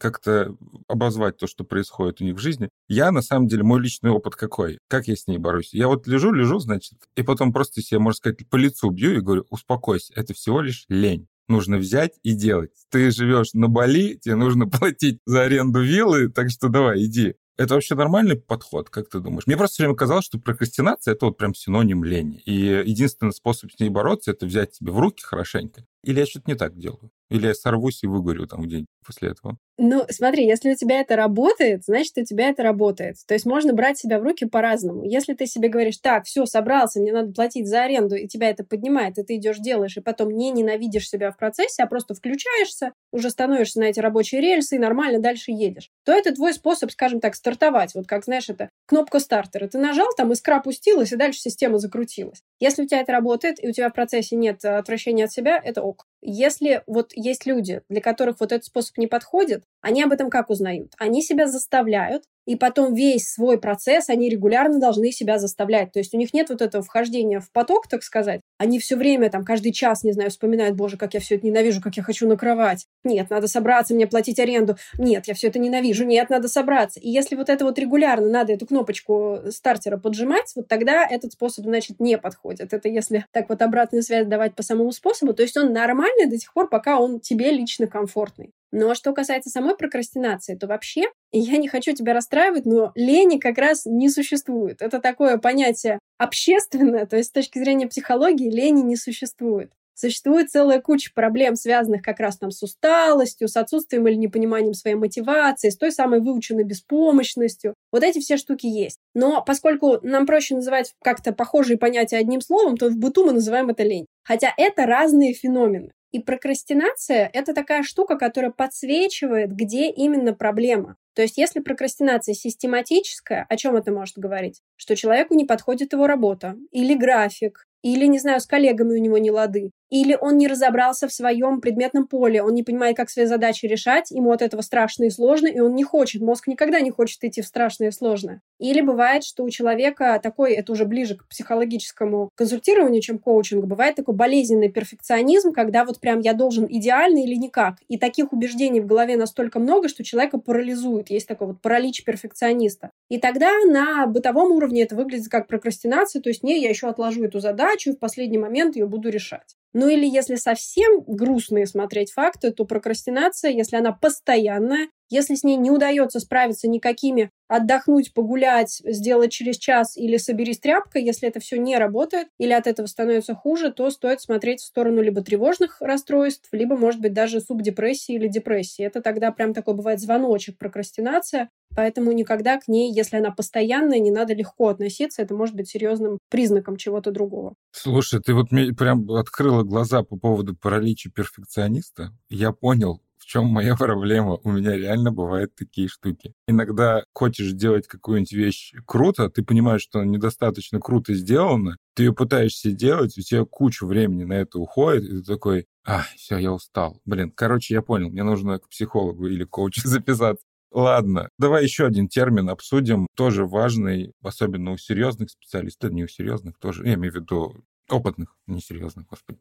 как-то обозвать то, что происходит у них в жизни. Я, на самом деле, мой личный опыт какой? Как я с ней борюсь? Я вот лежу, лежу, значит, и потом просто себе, можно сказать, по лицу бью и говорю, успокойся, это всего лишь лень нужно взять и делать. Ты живешь на Бали, тебе нужно платить за аренду виллы, так что давай, иди. Это вообще нормальный подход, как ты думаешь? Мне просто все время казалось, что прокрастинация — это вот прям синоним лени. И единственный способ с ней бороться — это взять себе в руки хорошенько. Или я что-то не так делаю? Или я сорвусь и выгорю там где-нибудь после этого? Ну, смотри, если у тебя это работает, значит, у тебя это работает. То есть можно брать себя в руки по-разному. Если ты себе говоришь, так, все, собрался, мне надо платить за аренду, и тебя это поднимает, и ты идешь, делаешь, и потом не ненавидишь себя в процессе, а просто включаешься, уже становишься на эти рабочие рельсы и нормально дальше едешь, то это твой способ, скажем так, стартовать. Вот как, знаешь, это кнопка стартера. Ты нажал, там искра пустилась, и дальше система закрутилась. Если у тебя это работает, и у тебя в процессе нет отвращения от себя, это ок. Если вот есть люди, для которых вот этот способ не подходит, они об этом как узнают? Они себя заставляют и потом весь свой процесс они регулярно должны себя заставлять. То есть у них нет вот этого вхождения в поток, так сказать. Они все время, там, каждый час, не знаю, вспоминают, боже, как я все это ненавижу, как я хочу на кровать. Нет, надо собраться, мне платить аренду. Нет, я все это ненавижу. Нет, надо собраться. И если вот это вот регулярно надо эту кнопочку стартера поджимать, вот тогда этот способ, значит, не подходит. Это если так вот обратную связь давать по самому способу, то есть он нормальный до тех пор, пока он тебе лично комфортный. Но что касается самой прокрастинации, то вообще, я не хочу тебя расстраивать, но лени как раз не существует. Это такое понятие общественное, то есть с точки зрения психологии лени не существует. Существует целая куча проблем, связанных как раз там с усталостью, с отсутствием или непониманием своей мотивации, с той самой выученной беспомощностью. Вот эти все штуки есть. Но поскольку нам проще называть как-то похожие понятия одним словом, то в быту мы называем это лень. Хотя это разные феномены. И прокрастинация — это такая штука, которая подсвечивает, где именно проблема. То есть если прокрастинация систематическая, о чем это может говорить? Что человеку не подходит его работа, или график, или, не знаю, с коллегами у него не лады, или он не разобрался в своем предметном поле, он не понимает, как свои задачи решать, ему от этого страшно и сложно, и он не хочет. Мозг никогда не хочет идти в страшное и сложное. Или бывает, что у человека такой, это уже ближе к психологическому консультированию, чем коучингу, бывает такой болезненный перфекционизм, когда вот прям я должен идеально или никак. И таких убеждений в голове настолько много, что человека парализует. Есть такой вот паралич перфекциониста. И тогда на бытовом уровне это выглядит как прокрастинация, то есть не, я еще отложу эту задачу, и в последний момент ее буду решать. Ну или если совсем грустные смотреть факты, то прокрастинация, если она постоянная, если с ней не удается справиться никакими отдохнуть, погулять, сделать через час или соберись тряпкой, если это все не работает или от этого становится хуже, то стоит смотреть в сторону либо тревожных расстройств, либо, может быть, даже субдепрессии или депрессии. Это тогда прям такой бывает звоночек прокрастинация, поэтому никогда к ней, если она постоянная, не надо легко относиться, это может быть серьезным признаком чего-то другого. Слушай, ты вот мне прям открыла глаза по поводу паралича перфекциониста. Я понял, чем моя проблема? У меня реально бывают такие штуки. Иногда хочешь делать какую-нибудь вещь круто, ты понимаешь, что она недостаточно круто сделана, ты ее пытаешься делать, у тебя куча времени на это уходит, и ты такой, а, все, я устал. Блин, короче, я понял, мне нужно к психологу или коучу записаться. Ладно, давай еще один термин обсудим, тоже важный, особенно у серьезных специалистов, не у серьезных тоже, я имею в виду опытных, несерьезных, господи.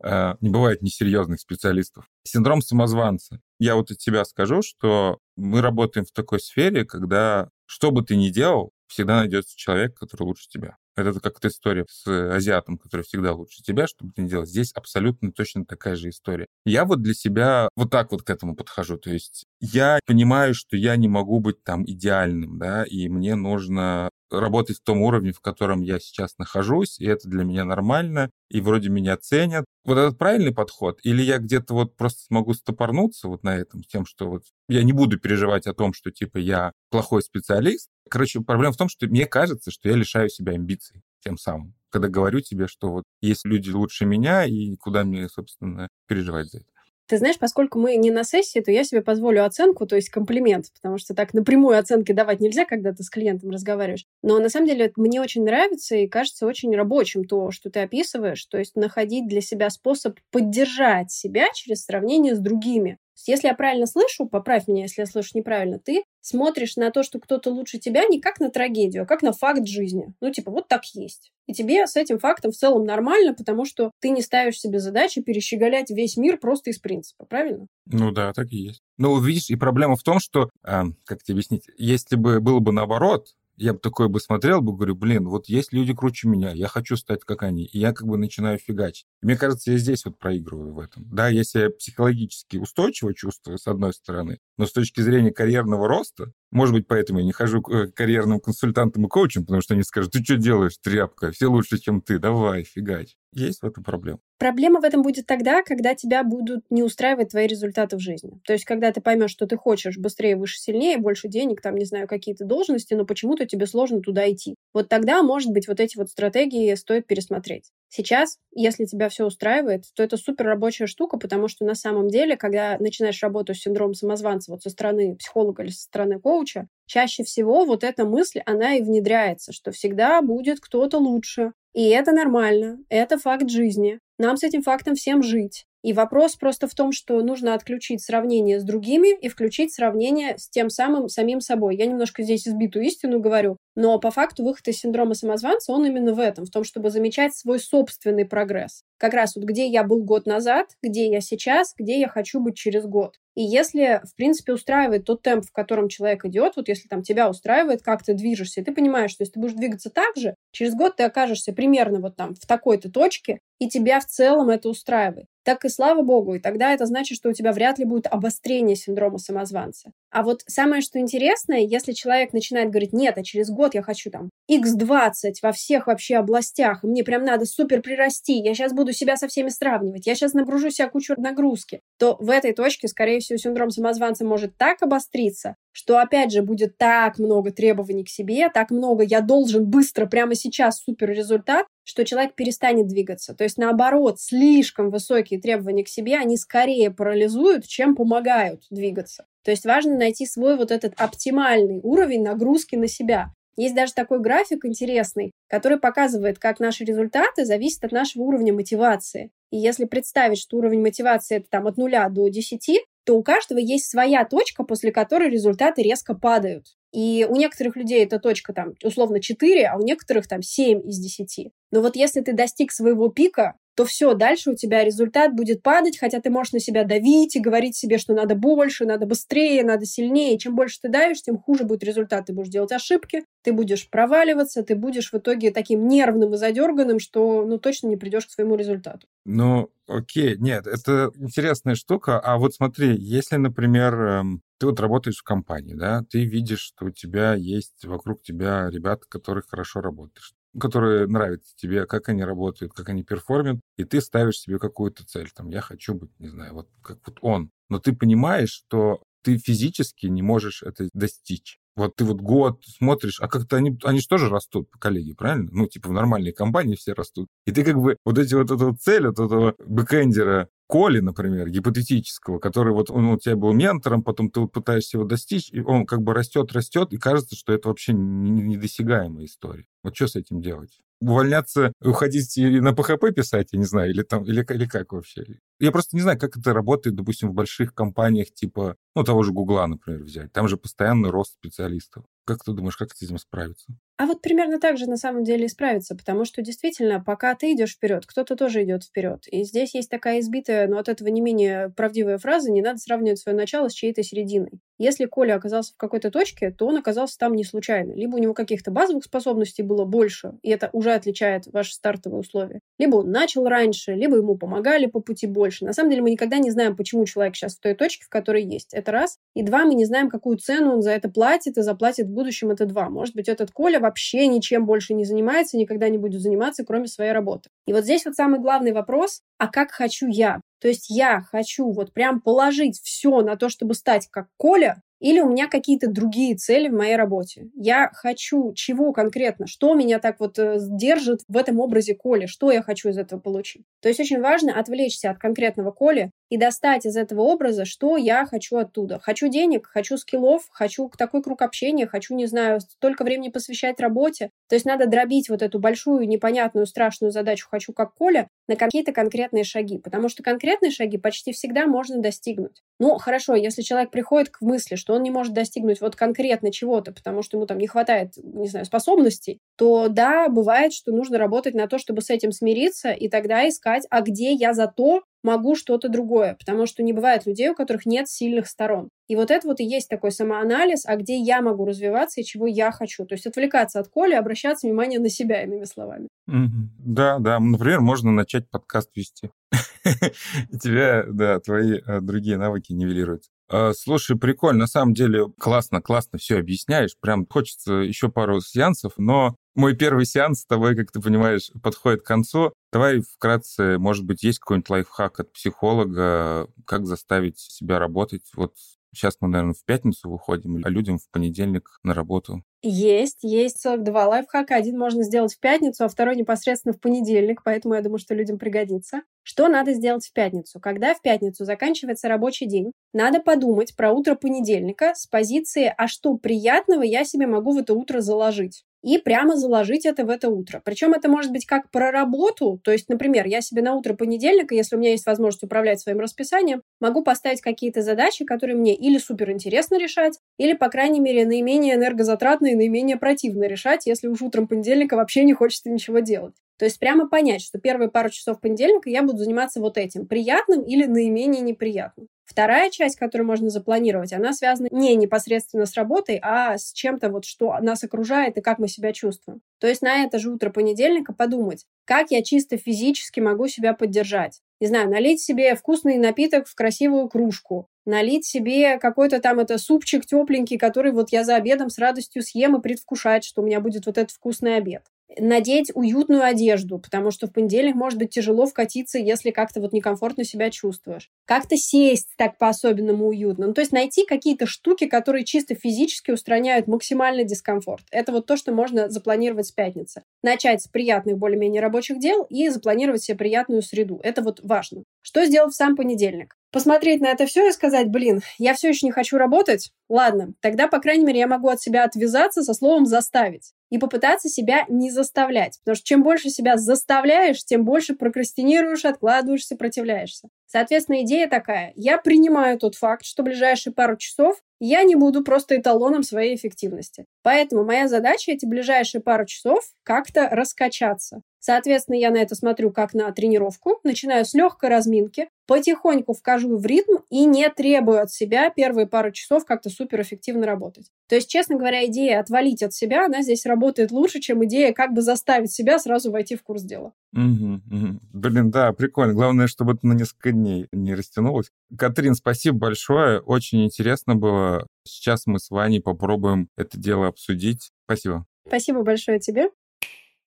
Э, не бывает несерьезных специалистов. Синдром самозванца. Я вот от себя скажу, что мы работаем в такой сфере, когда что бы ты ни делал, всегда найдется человек, который лучше тебя. Это как эта история с азиатом, который всегда лучше тебя, что бы ты ни делал. Здесь абсолютно точно такая же история. Я вот для себя вот так вот к этому подхожу. То есть я понимаю, что я не могу быть там идеальным, да, и мне нужно работать в том уровне, в котором я сейчас нахожусь, и это для меня нормально, и вроде меня ценят. Вот этот правильный подход? Или я где-то вот просто смогу стопорнуться вот на этом, тем, что вот я не буду переживать о том, что типа я плохой специалист. Короче, проблема в том, что мне кажется, что я лишаю себя амбиций тем самым, когда говорю тебе, что вот есть люди лучше меня, и куда мне, собственно, переживать за это. Ты знаешь, поскольку мы не на сессии, то я себе позволю оценку, то есть комплимент, потому что так напрямую оценки давать нельзя, когда ты с клиентом разговариваешь. Но на самом деле мне очень нравится и кажется очень рабочим то, что ты описываешь, то есть находить для себя способ поддержать себя через сравнение с другими. Если я правильно слышу, поправь меня, если я слышу неправильно, ты смотришь на то, что кто-то лучше тебя, не как на трагедию, а как на факт жизни. Ну, типа, вот так есть. И тебе с этим фактом в целом нормально, потому что ты не ставишь себе задачи перещеголять весь мир просто из принципа, правильно? Ну да, так и есть. Ну, видишь, и проблема в том, что, э, как тебе объяснить, если бы было бы наоборот, я бы такой бы смотрел, бы говорю, блин, вот есть люди круче меня, я хочу стать как они, и я как бы начинаю фигачить. Мне кажется, я здесь вот проигрываю в этом. Да, я себя психологически устойчиво чувствую, с одной стороны, но с точки зрения карьерного роста, может быть, поэтому я не хожу к э, карьерным консультантам и коучам, потому что они скажут, ты что делаешь, тряпка, все лучше, чем ты, давай, фигач. Есть в этом проблема. Проблема в этом будет тогда, когда тебя будут не устраивать твои результаты в жизни. То есть, когда ты поймешь, что ты хочешь быстрее, выше, сильнее, больше денег, там, не знаю, какие-то должности, но почему-то тебе сложно туда идти. Вот тогда, может быть, вот эти вот стратегии стоит пересмотреть. Сейчас, если тебя все устраивает, то это супер рабочая штука, потому что на самом деле, когда начинаешь работу с синдромом самозванца вот со стороны психолога или со стороны коуча, чаще всего вот эта мысль, она и внедряется, что всегда будет кто-то лучше. И это нормально, это факт жизни. Нам с этим фактом всем жить. И вопрос просто в том, что нужно отключить сравнение с другими и включить сравнение с тем самым самим собой. Я немножко здесь избитую истину говорю, но по факту выход из синдрома самозванца, он именно в этом, в том, чтобы замечать свой собственный прогресс. Как раз вот где я был год назад, где я сейчас, где я хочу быть через год. И если, в принципе, устраивает тот темп, в котором человек идет, вот если там тебя устраивает, как ты движешься, и ты понимаешь, что если ты будешь двигаться так же, через год ты окажешься примерно вот там в такой-то точке, и тебя в целом это устраивает так и слава богу. И тогда это значит, что у тебя вряд ли будет обострение синдрома самозванца. А вот самое, что интересное, если человек начинает говорить, нет, а через год я хочу там x20 во всех вообще областях, мне прям надо супер прирасти, я сейчас буду себя со всеми сравнивать, я сейчас нагружу себя кучу нагрузки, то в этой точке, скорее всего, синдром самозванца может так обостриться, что, опять же, будет так много требований к себе, так много «я должен быстро, прямо сейчас супер результат», что человек перестанет двигаться. То есть, наоборот, слишком высокие требования к себе, они скорее парализуют, чем помогают двигаться. То есть важно найти свой вот этот оптимальный уровень нагрузки на себя. Есть даже такой график интересный, который показывает, как наши результаты зависят от нашего уровня мотивации. И если представить, что уровень мотивации это там от нуля до 10, то у каждого есть своя точка, после которой результаты резко падают. И у некоторых людей эта точка там условно 4, а у некоторых там 7 из 10. Но вот если ты достиг своего пика, то все, дальше у тебя результат будет падать, хотя ты можешь на себя давить и говорить себе, что надо больше, надо быстрее, надо сильнее. Чем больше ты давишь, тем хуже будет результат. Ты будешь делать ошибки, ты будешь проваливаться, ты будешь в итоге таким нервным и задерганным, что ну точно не придешь к своему результату. Ну, окей, нет, это интересная штука. А вот смотри, если, например, эм, ты вот работаешь в компании, да, ты видишь, что у тебя есть вокруг тебя ребята, которых хорошо работаешь которые нравятся тебе, как они работают, как они перформят, и ты ставишь себе какую-то цель. Там, я хочу быть, не знаю, вот как вот он. Но ты понимаешь, что ты физически не можешь это достичь. Вот ты вот год смотришь, а как-то они, они же тоже растут, коллеги, правильно? Ну, типа в нормальной компании все растут. И ты как бы вот эти вот эту цель от этого бэкэндера Коли, например, гипотетического, который вот он у тебя был ментором, потом ты вот пытаешься его достичь, и он как бы растет, растет, и кажется, что это вообще недосягаемая история. Вот что с этим делать? Увольняться, уходить и на ПХП писать, я не знаю, или там, или, или как вообще? Я просто не знаю, как это работает, допустим, в больших компаниях типа, ну, того же Гугла, например, взять. Там же постоянный рост специалистов. Как ты думаешь, как с этим справиться? А вот примерно так же на самом деле и справиться, потому что действительно, пока ты идешь вперед, кто-то тоже идет вперед. И здесь есть такая избитая, но от этого не менее правдивая фраза, не надо сравнивать свое начало с чьей-то серединой. Если Коля оказался в какой-то точке, то он оказался там не случайно. Либо у него каких-то базовых способностей было больше, и это уже отличает ваши стартовые условия. Либо он начал раньше, либо ему помогали по пути больше. На самом деле мы никогда не знаем, почему человек сейчас в той точке, в которой есть. Это раз. И два, мы не знаем, какую цену он за это платит и заплатит в будущем. Это два. Может быть, этот Коля вообще ничем больше не занимается, никогда не будет заниматься, кроме своей работы. И вот здесь вот самый главный вопрос, а как хочу я? То есть я хочу вот прям положить все на то, чтобы стать как Коля, или у меня какие-то другие цели в моей работе. Я хочу чего конкретно, что меня так вот э, держит в этом образе Коли, что я хочу из этого получить. То есть очень важно отвлечься от конкретного Коли и достать из этого образа, что я хочу оттуда. Хочу денег, хочу скиллов, хочу такой круг общения, хочу, не знаю, столько времени посвящать работе. То есть надо дробить вот эту большую, непонятную, страшную задачу «хочу как Коля» на какие-то конкретные шаги, потому что конкретные шаги почти всегда можно достигнуть. Ну, хорошо, если человек приходит к мысли, что он не может достигнуть вот конкретно чего-то, потому что ему там не хватает, не знаю, способностей, то да, бывает, что нужно работать на то, чтобы с этим смириться, и тогда искать, а где я зато могу что-то другое, потому что не бывает людей, у которых нет сильных сторон. И вот это вот и есть такой самоанализ, а где я могу развиваться и чего я хочу. То есть отвлекаться от Коли, обращаться внимание на себя, иными словами. Да, да. Например, можно начать подкаст вести. Тебя, да, твои э, другие навыки нивелируются. А, слушай, прикольно, на самом деле классно, классно все объясняешь. Прям хочется еще пару сеансов, но мой первый сеанс с тобой, как ты понимаешь, подходит к концу. Давай вкратце, может быть, есть какой-нибудь лайфхак от психолога, как заставить себя работать вот Сейчас мы, наверное, в пятницу выходим, а людям в понедельник на работу. Есть, есть целых два лайфхака. Один можно сделать в пятницу, а второй непосредственно в понедельник, поэтому я думаю, что людям пригодится. Что надо сделать в пятницу? Когда в пятницу заканчивается рабочий день, надо подумать про утро понедельника с позиции «а что приятного я себе могу в это утро заложить?» И прямо заложить это в это утро. Причем это может быть как про работу, то есть, например, я себе на утро понедельника, если у меня есть возможность управлять своим расписанием, могу поставить какие-то задачи, которые мне или супер интересно решать, или, по крайней мере, наименее энергозатратно и наименее противно решать, если уж утром понедельника вообще не хочется ничего делать. То есть прямо понять, что первые пару часов понедельника я буду заниматься вот этим, приятным или наименее неприятным. Вторая часть, которую можно запланировать, она связана не непосредственно с работой, а с чем-то, вот, что нас окружает и как мы себя чувствуем. То есть на это же утро понедельника подумать, как я чисто физически могу себя поддержать. Не знаю, налить себе вкусный напиток в красивую кружку, налить себе какой-то там это супчик тепленький, который вот я за обедом с радостью съем и предвкушать, что у меня будет вот этот вкусный обед надеть уютную одежду, потому что в понедельник может быть тяжело вкатиться, если как-то вот некомфортно себя чувствуешь. Как-то сесть так по-особенному уютно. Ну, то есть найти какие-то штуки, которые чисто физически устраняют максимальный дискомфорт. Это вот то, что можно запланировать с пятницы. Начать с приятных более-менее рабочих дел и запланировать себе приятную среду. Это вот важно. Что сделать в сам понедельник? Посмотреть на это все и сказать, блин, я все еще не хочу работать. Ладно, тогда, по крайней мере, я могу от себя отвязаться со словом «заставить» и попытаться себя не заставлять. Потому что чем больше себя заставляешь, тем больше прокрастинируешь, откладываешь, сопротивляешься. Соответственно, идея такая. Я принимаю тот факт, что ближайшие пару часов я не буду просто эталоном своей эффективности. Поэтому моя задача эти ближайшие пару часов как-то раскачаться. Соответственно, я на это смотрю как на тренировку, начинаю с легкой разминки, потихоньку вхожу в ритм и не требую от себя первые пару часов как-то суперэффективно работать. То есть, честно говоря, идея отвалить от себя, она здесь работает лучше, чем идея как бы заставить себя сразу войти в курс дела. Угу, угу. Блин, да, прикольно. Главное, чтобы это на несколько дней не растянулось. Катрин, спасибо большое. Очень интересно было. Сейчас мы с Ваней попробуем это дело обсудить. Спасибо. Спасибо большое тебе.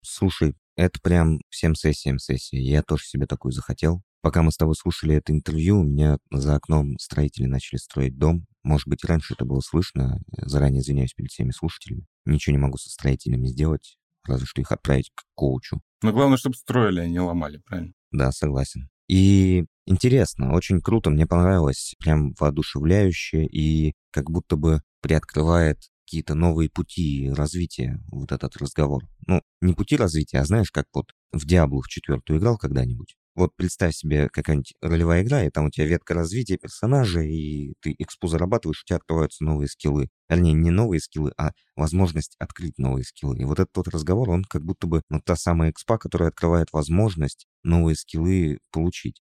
Слушай, это прям всем сессиям сессия. Я тоже себе такую захотел. Пока мы с тобой слушали это интервью, у меня за окном строители начали строить дом. Может быть, раньше это было слышно. Заранее извиняюсь перед всеми слушателями. Ничего не могу со строителями сделать, разве что их отправить к коучу. Но главное, чтобы строили, а не ломали, правильно? Да, согласен. И интересно, очень круто, мне понравилось, прям воодушевляюще и как будто бы приоткрывает какие-то новые пути развития вот этот разговор. Ну, не пути развития, а знаешь, как вот в Диаблу в четвертую играл когда-нибудь? Вот представь себе какая-нибудь ролевая игра, и там у тебя ветка развития персонажа, и ты экспу зарабатываешь, у тебя открываются новые скиллы. Вернее, не новые скиллы, а возможность открыть новые скиллы. И вот этот тот разговор, он как будто бы ну, та самая экспа, которая открывает возможность новые скиллы получить.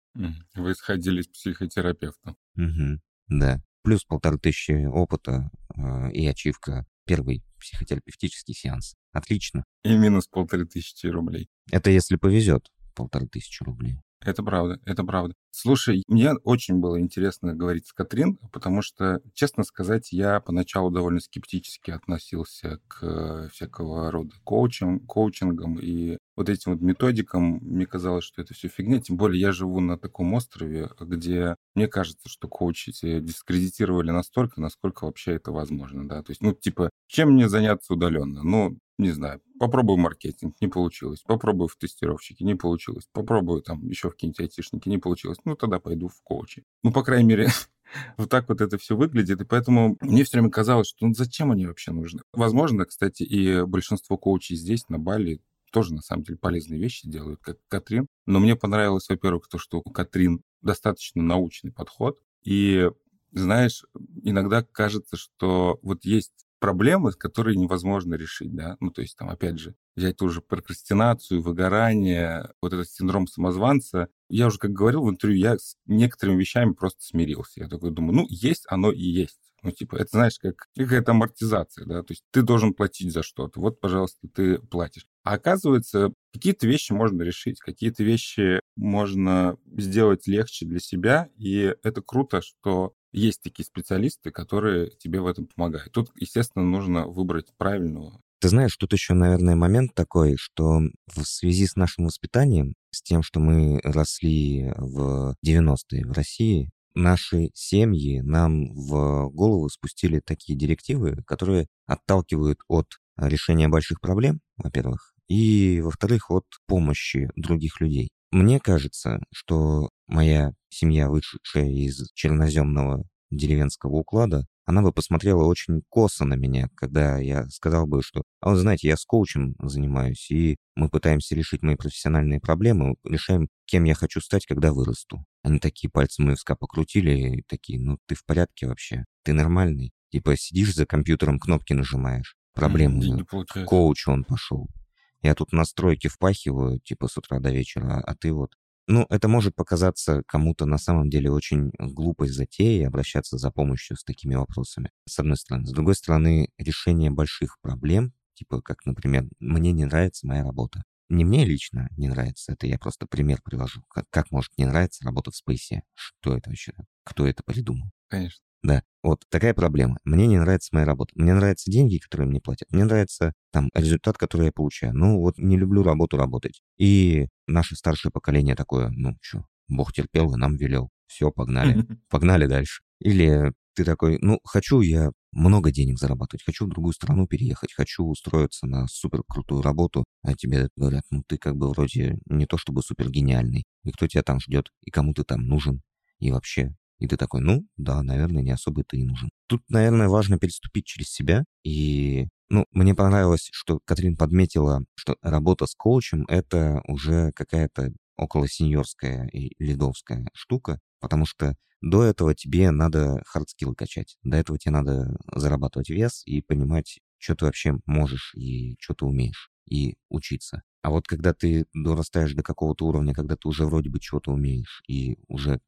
Вы сходили с психотерапевтом. Угу, да. Плюс полторы тысячи опыта э, и ачивка первый психотерапевтический сеанс. Отлично. И минус полторы тысячи рублей. Это если повезет полторы тысячи рублей. Это правда, это правда. Слушай, мне очень было интересно говорить с Катрин, потому что, честно сказать, я поначалу довольно скептически относился к всякого рода коучам, коучингам и вот этим вот методикам. Мне казалось, что это все фигня. Тем более я живу на таком острове, где мне кажется, что коучи дискредитировали настолько, насколько вообще это возможно. Да? То есть, ну, типа, чем мне заняться удаленно? Ну, не знаю, попробую маркетинг, не получилось. Попробую в тестировщике, не получилось. Попробую там еще в какие-нибудь айтишники, не получилось. Ну, тогда пойду в коучи. Ну, по крайней мере, вот так вот это все выглядит. И поэтому мне все время казалось, что ну, зачем они вообще нужны? Возможно, кстати, и большинство коучей здесь, на Бали, тоже, на самом деле, полезные вещи делают, как Катрин. Но мне понравилось, во-первых, то, что у Катрин достаточно научный подход. И, знаешь, иногда кажется, что вот есть проблемы, которые невозможно решить, да, ну, то есть там, опять же, взять ту же прокрастинацию, выгорание, вот этот синдром самозванца. Я уже, как говорил в интервью, я с некоторыми вещами просто смирился. Я такой думаю, ну, есть оно и есть. Ну, типа, это, знаешь, как какая-то амортизация, да, то есть ты должен платить за что-то. Вот, пожалуйста, ты платишь. А оказывается, какие-то вещи можно решить, какие-то вещи можно сделать легче для себя, и это круто, что есть такие специалисты, которые тебе в этом помогают. Тут, естественно, нужно выбрать правильного. Ты знаешь, тут еще, наверное, момент такой, что в связи с нашим воспитанием, с тем, что мы росли в 90-е в России, наши семьи нам в голову спустили такие директивы, которые отталкивают от решения больших проблем, во-первых, и, во-вторых, от помощи других людей. Мне кажется, что моя семья, вышедшая из черноземного деревенского уклада, она бы посмотрела очень косо на меня, когда я сказал бы, что, а вот знаете, я с коучем занимаюсь, и мы пытаемся решить мои профессиональные проблемы, решаем, кем я хочу стать, когда вырасту. Они такие пальцы мы вска покрутили, и такие, ну ты в порядке вообще? Ты нормальный? Типа сидишь за компьютером, кнопки нажимаешь. Проблему не, не К коучу он пошел. Я тут настройки впахиваю, типа с утра до вечера, а ты вот... Ну, это может показаться кому-то на самом деле очень глупой затеей обращаться за помощью с такими вопросами, с одной стороны. С другой стороны, решение больших проблем, типа как, например, мне не нравится моя работа. Не мне лично не нравится, это я просто пример привожу. Как, как может не нравиться работа в Спейсе? Что это вообще? Кто это придумал? Конечно. Да, вот такая проблема. Мне не нравится моя работа. Мне нравятся деньги, которые мне платят. Мне нравится там результат, который я получаю. Ну вот не люблю работу работать. И наше старшее поколение такое, ну что, Бог терпел и нам велел. Все, погнали. Погнали дальше. Или ты такой, ну, хочу я много денег зарабатывать, хочу в другую страну переехать, хочу устроиться на супер крутую работу, а тебе говорят, ну, ты как бы вроде не то чтобы супер гениальный, и кто тебя там ждет, и кому ты там нужен, и вообще и ты такой, ну, да, наверное, не особо ты и нужен. Тут, наверное, важно переступить через себя. И, ну, мне понравилось, что Катрин подметила, что работа с коучем — это уже какая-то около сеньорская и лидовская штука, потому что до этого тебе надо hard skill ы качать. До этого тебе надо зарабатывать вес и понимать, что ты вообще можешь и что ты умеешь, и учиться. А вот когда ты дорастаешь до какого-то уровня, когда ты уже вроде бы чего-то умеешь и уже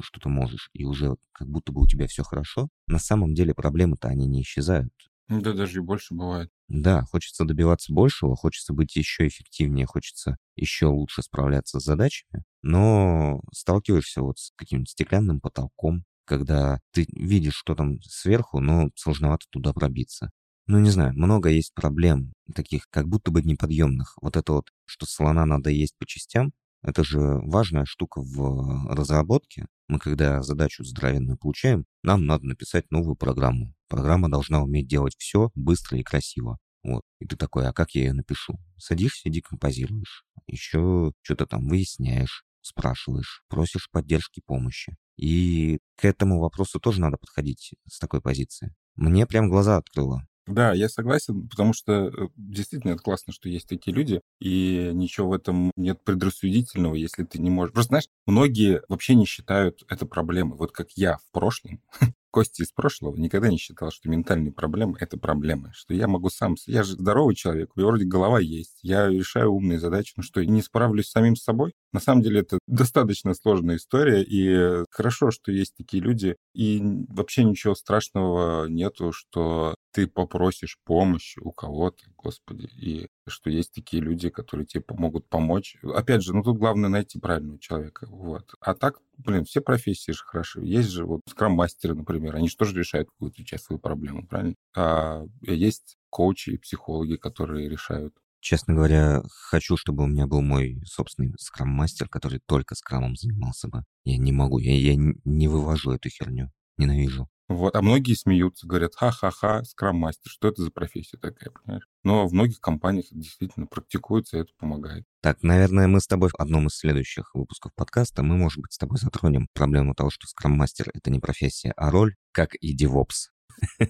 что-то можешь, и уже как будто бы у тебя все хорошо, на самом деле проблемы-то они не исчезают. Да, даже и больше бывает. Да, хочется добиваться большего, хочется быть еще эффективнее, хочется еще лучше справляться с задачами, но сталкиваешься вот с каким-нибудь стеклянным потолком, когда ты видишь, что там сверху, но сложновато туда пробиться. Ну, не знаю, много есть проблем, таких как будто бы неподъемных. Вот это вот, что слона надо есть по частям, это же важная штука в разработке. Мы когда задачу здоровенную получаем, нам надо написать новую программу. Программа должна уметь делать все быстро и красиво. Вот. И ты такой, а как я ее напишу? Садишься, декомпозируешь. Еще что-то там выясняешь, спрашиваешь, просишь поддержки, помощи. И к этому вопросу тоже надо подходить с такой позиции. Мне прям глаза открыло. Да, я согласен, потому что э, действительно это классно, что есть такие люди, и ничего в этом нет предрассудительного, если ты не можешь. Просто, знаешь, многие вообще не считают это проблемой. Вот как я в прошлом, Костя из прошлого никогда не считал, что ментальные проблемы — это проблемы, что я могу сам... Я же здоровый человек, у меня вроде голова есть, я решаю умные задачи, ну что, не справлюсь с самим собой? На самом деле это достаточно сложная история, и хорошо, что есть такие люди, и вообще ничего страшного нету, что ты попросишь помощи у кого-то, господи, и что есть такие люди, которые тебе могут помочь. Опять же, ну тут главное найти правильного человека, вот. А так, блин, все профессии же хорошо. Есть же вот скрам-мастеры, например, они же тоже решают какую-то часть свою проблему, правильно? А есть коучи и психологи, которые решают Честно говоря, хочу, чтобы у меня был мой собственный скрам-мастер, который только скрамом занимался бы. Я не могу, я, я не вывожу эту херню. Ненавижу. Вот, а многие смеются, говорят, ха-ха-ха, скрам-мастер, что это за профессия такая, понимаешь? Но в многих компаниях это действительно практикуется, и это помогает. Так, наверное, мы с тобой в одном из следующих выпусков подкаста, мы, может быть, с тобой затронем проблему того, что скрам-мастер — это не профессия, а роль, как и DevOps.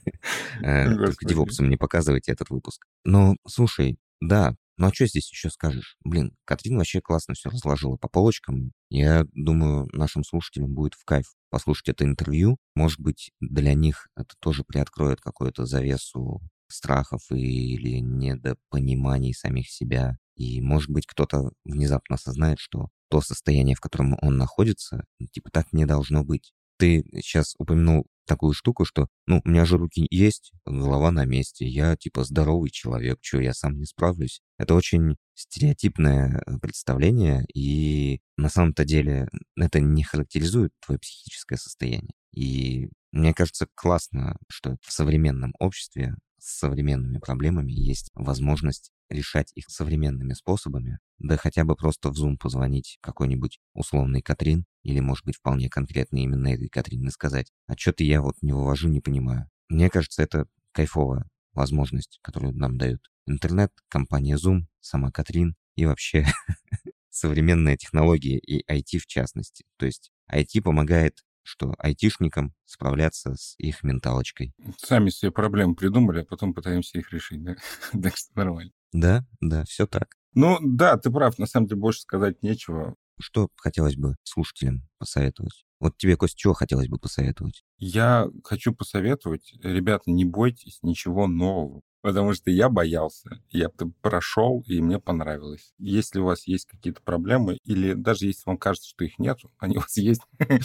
Э, только DevOps не показывайте этот выпуск. Но, слушай, да, ну а что здесь еще скажешь? Блин, Катрин вообще классно все разложила по полочкам. Я думаю, нашим слушателям будет в кайф послушать это интервью. Может быть, для них это тоже приоткроет какую-то завесу страхов или недопониманий самих себя. И, может быть, кто-то внезапно осознает, что то состояние, в котором он находится, типа так не должно быть. Ты сейчас упомянул такую штуку, что, ну, у меня же руки есть, голова на месте, я типа здоровый человек, что я сам не справлюсь. Это очень стереотипное э, представление, и на самом-то деле это не характеризует твое психическое состояние. И мне кажется, классно, что в современном обществе с современными проблемами есть возможность решать их современными способами, да хотя бы просто в Zoom позвонить какой-нибудь условный Катрин, или, может быть, вполне конкретно именно этой Катрин и сказать, а что-то я вот не вывожу, не понимаю. Мне кажется, это кайфовая возможность, которую нам дают интернет, компания Zoom, сама Катрин и вообще современные технологии и IT в частности. То есть IT помогает что айтишникам справляться с их менталочкой. Сами себе проблемы придумали, а потом пытаемся их решить, да? так что нормально. Да, да, все так. Ну, да, ты прав, на самом деле больше сказать нечего. Что хотелось бы слушателям посоветовать? Вот тебе, Кость, чего хотелось бы посоветовать? Я хочу посоветовать, ребята, не бойтесь ничего нового, потому что я боялся, я прошел, и мне понравилось. Если у вас есть какие-то проблемы, или даже если вам кажется, что их нет, они у вас есть,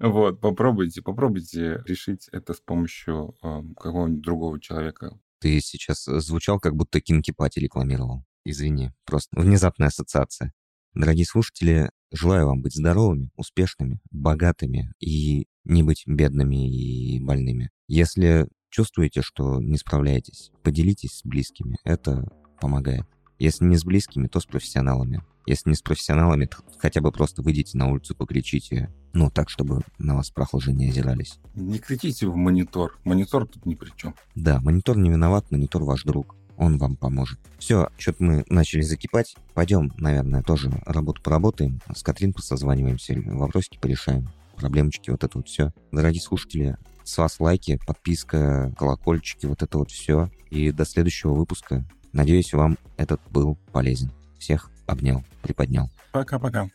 вот, попробуйте, попробуйте решить это с помощью эм, какого-нибудь другого человека. Ты сейчас э, звучал, как будто Кинкипати рекламировал. Извини, просто внезапная ассоциация. Дорогие слушатели, желаю вам быть здоровыми, успешными, богатыми и не быть бедными и больными. Если чувствуете, что не справляетесь, поделитесь с близкими. Это помогает. Если не с близкими, то с профессионалами. Если не с профессионалами, то хотя бы просто выйдите на улицу, покричите. Ну, так, чтобы на вас прохожие не озирались. Не кричите в монитор. Монитор тут ни при чем. Да, монитор не виноват, монитор ваш друг. Он вам поможет. Все, что-то мы начали закипать. Пойдем, наверное, тоже работу поработаем. С Катрин созваниваемся, вопросики порешаем. Проблемочки, вот это вот все. Дорогие слушатели, с вас лайки, подписка, колокольчики, вот это вот все. И до следующего выпуска. Надеюсь, вам этот был полезен. Всех обнял, приподнял. Пока-пока.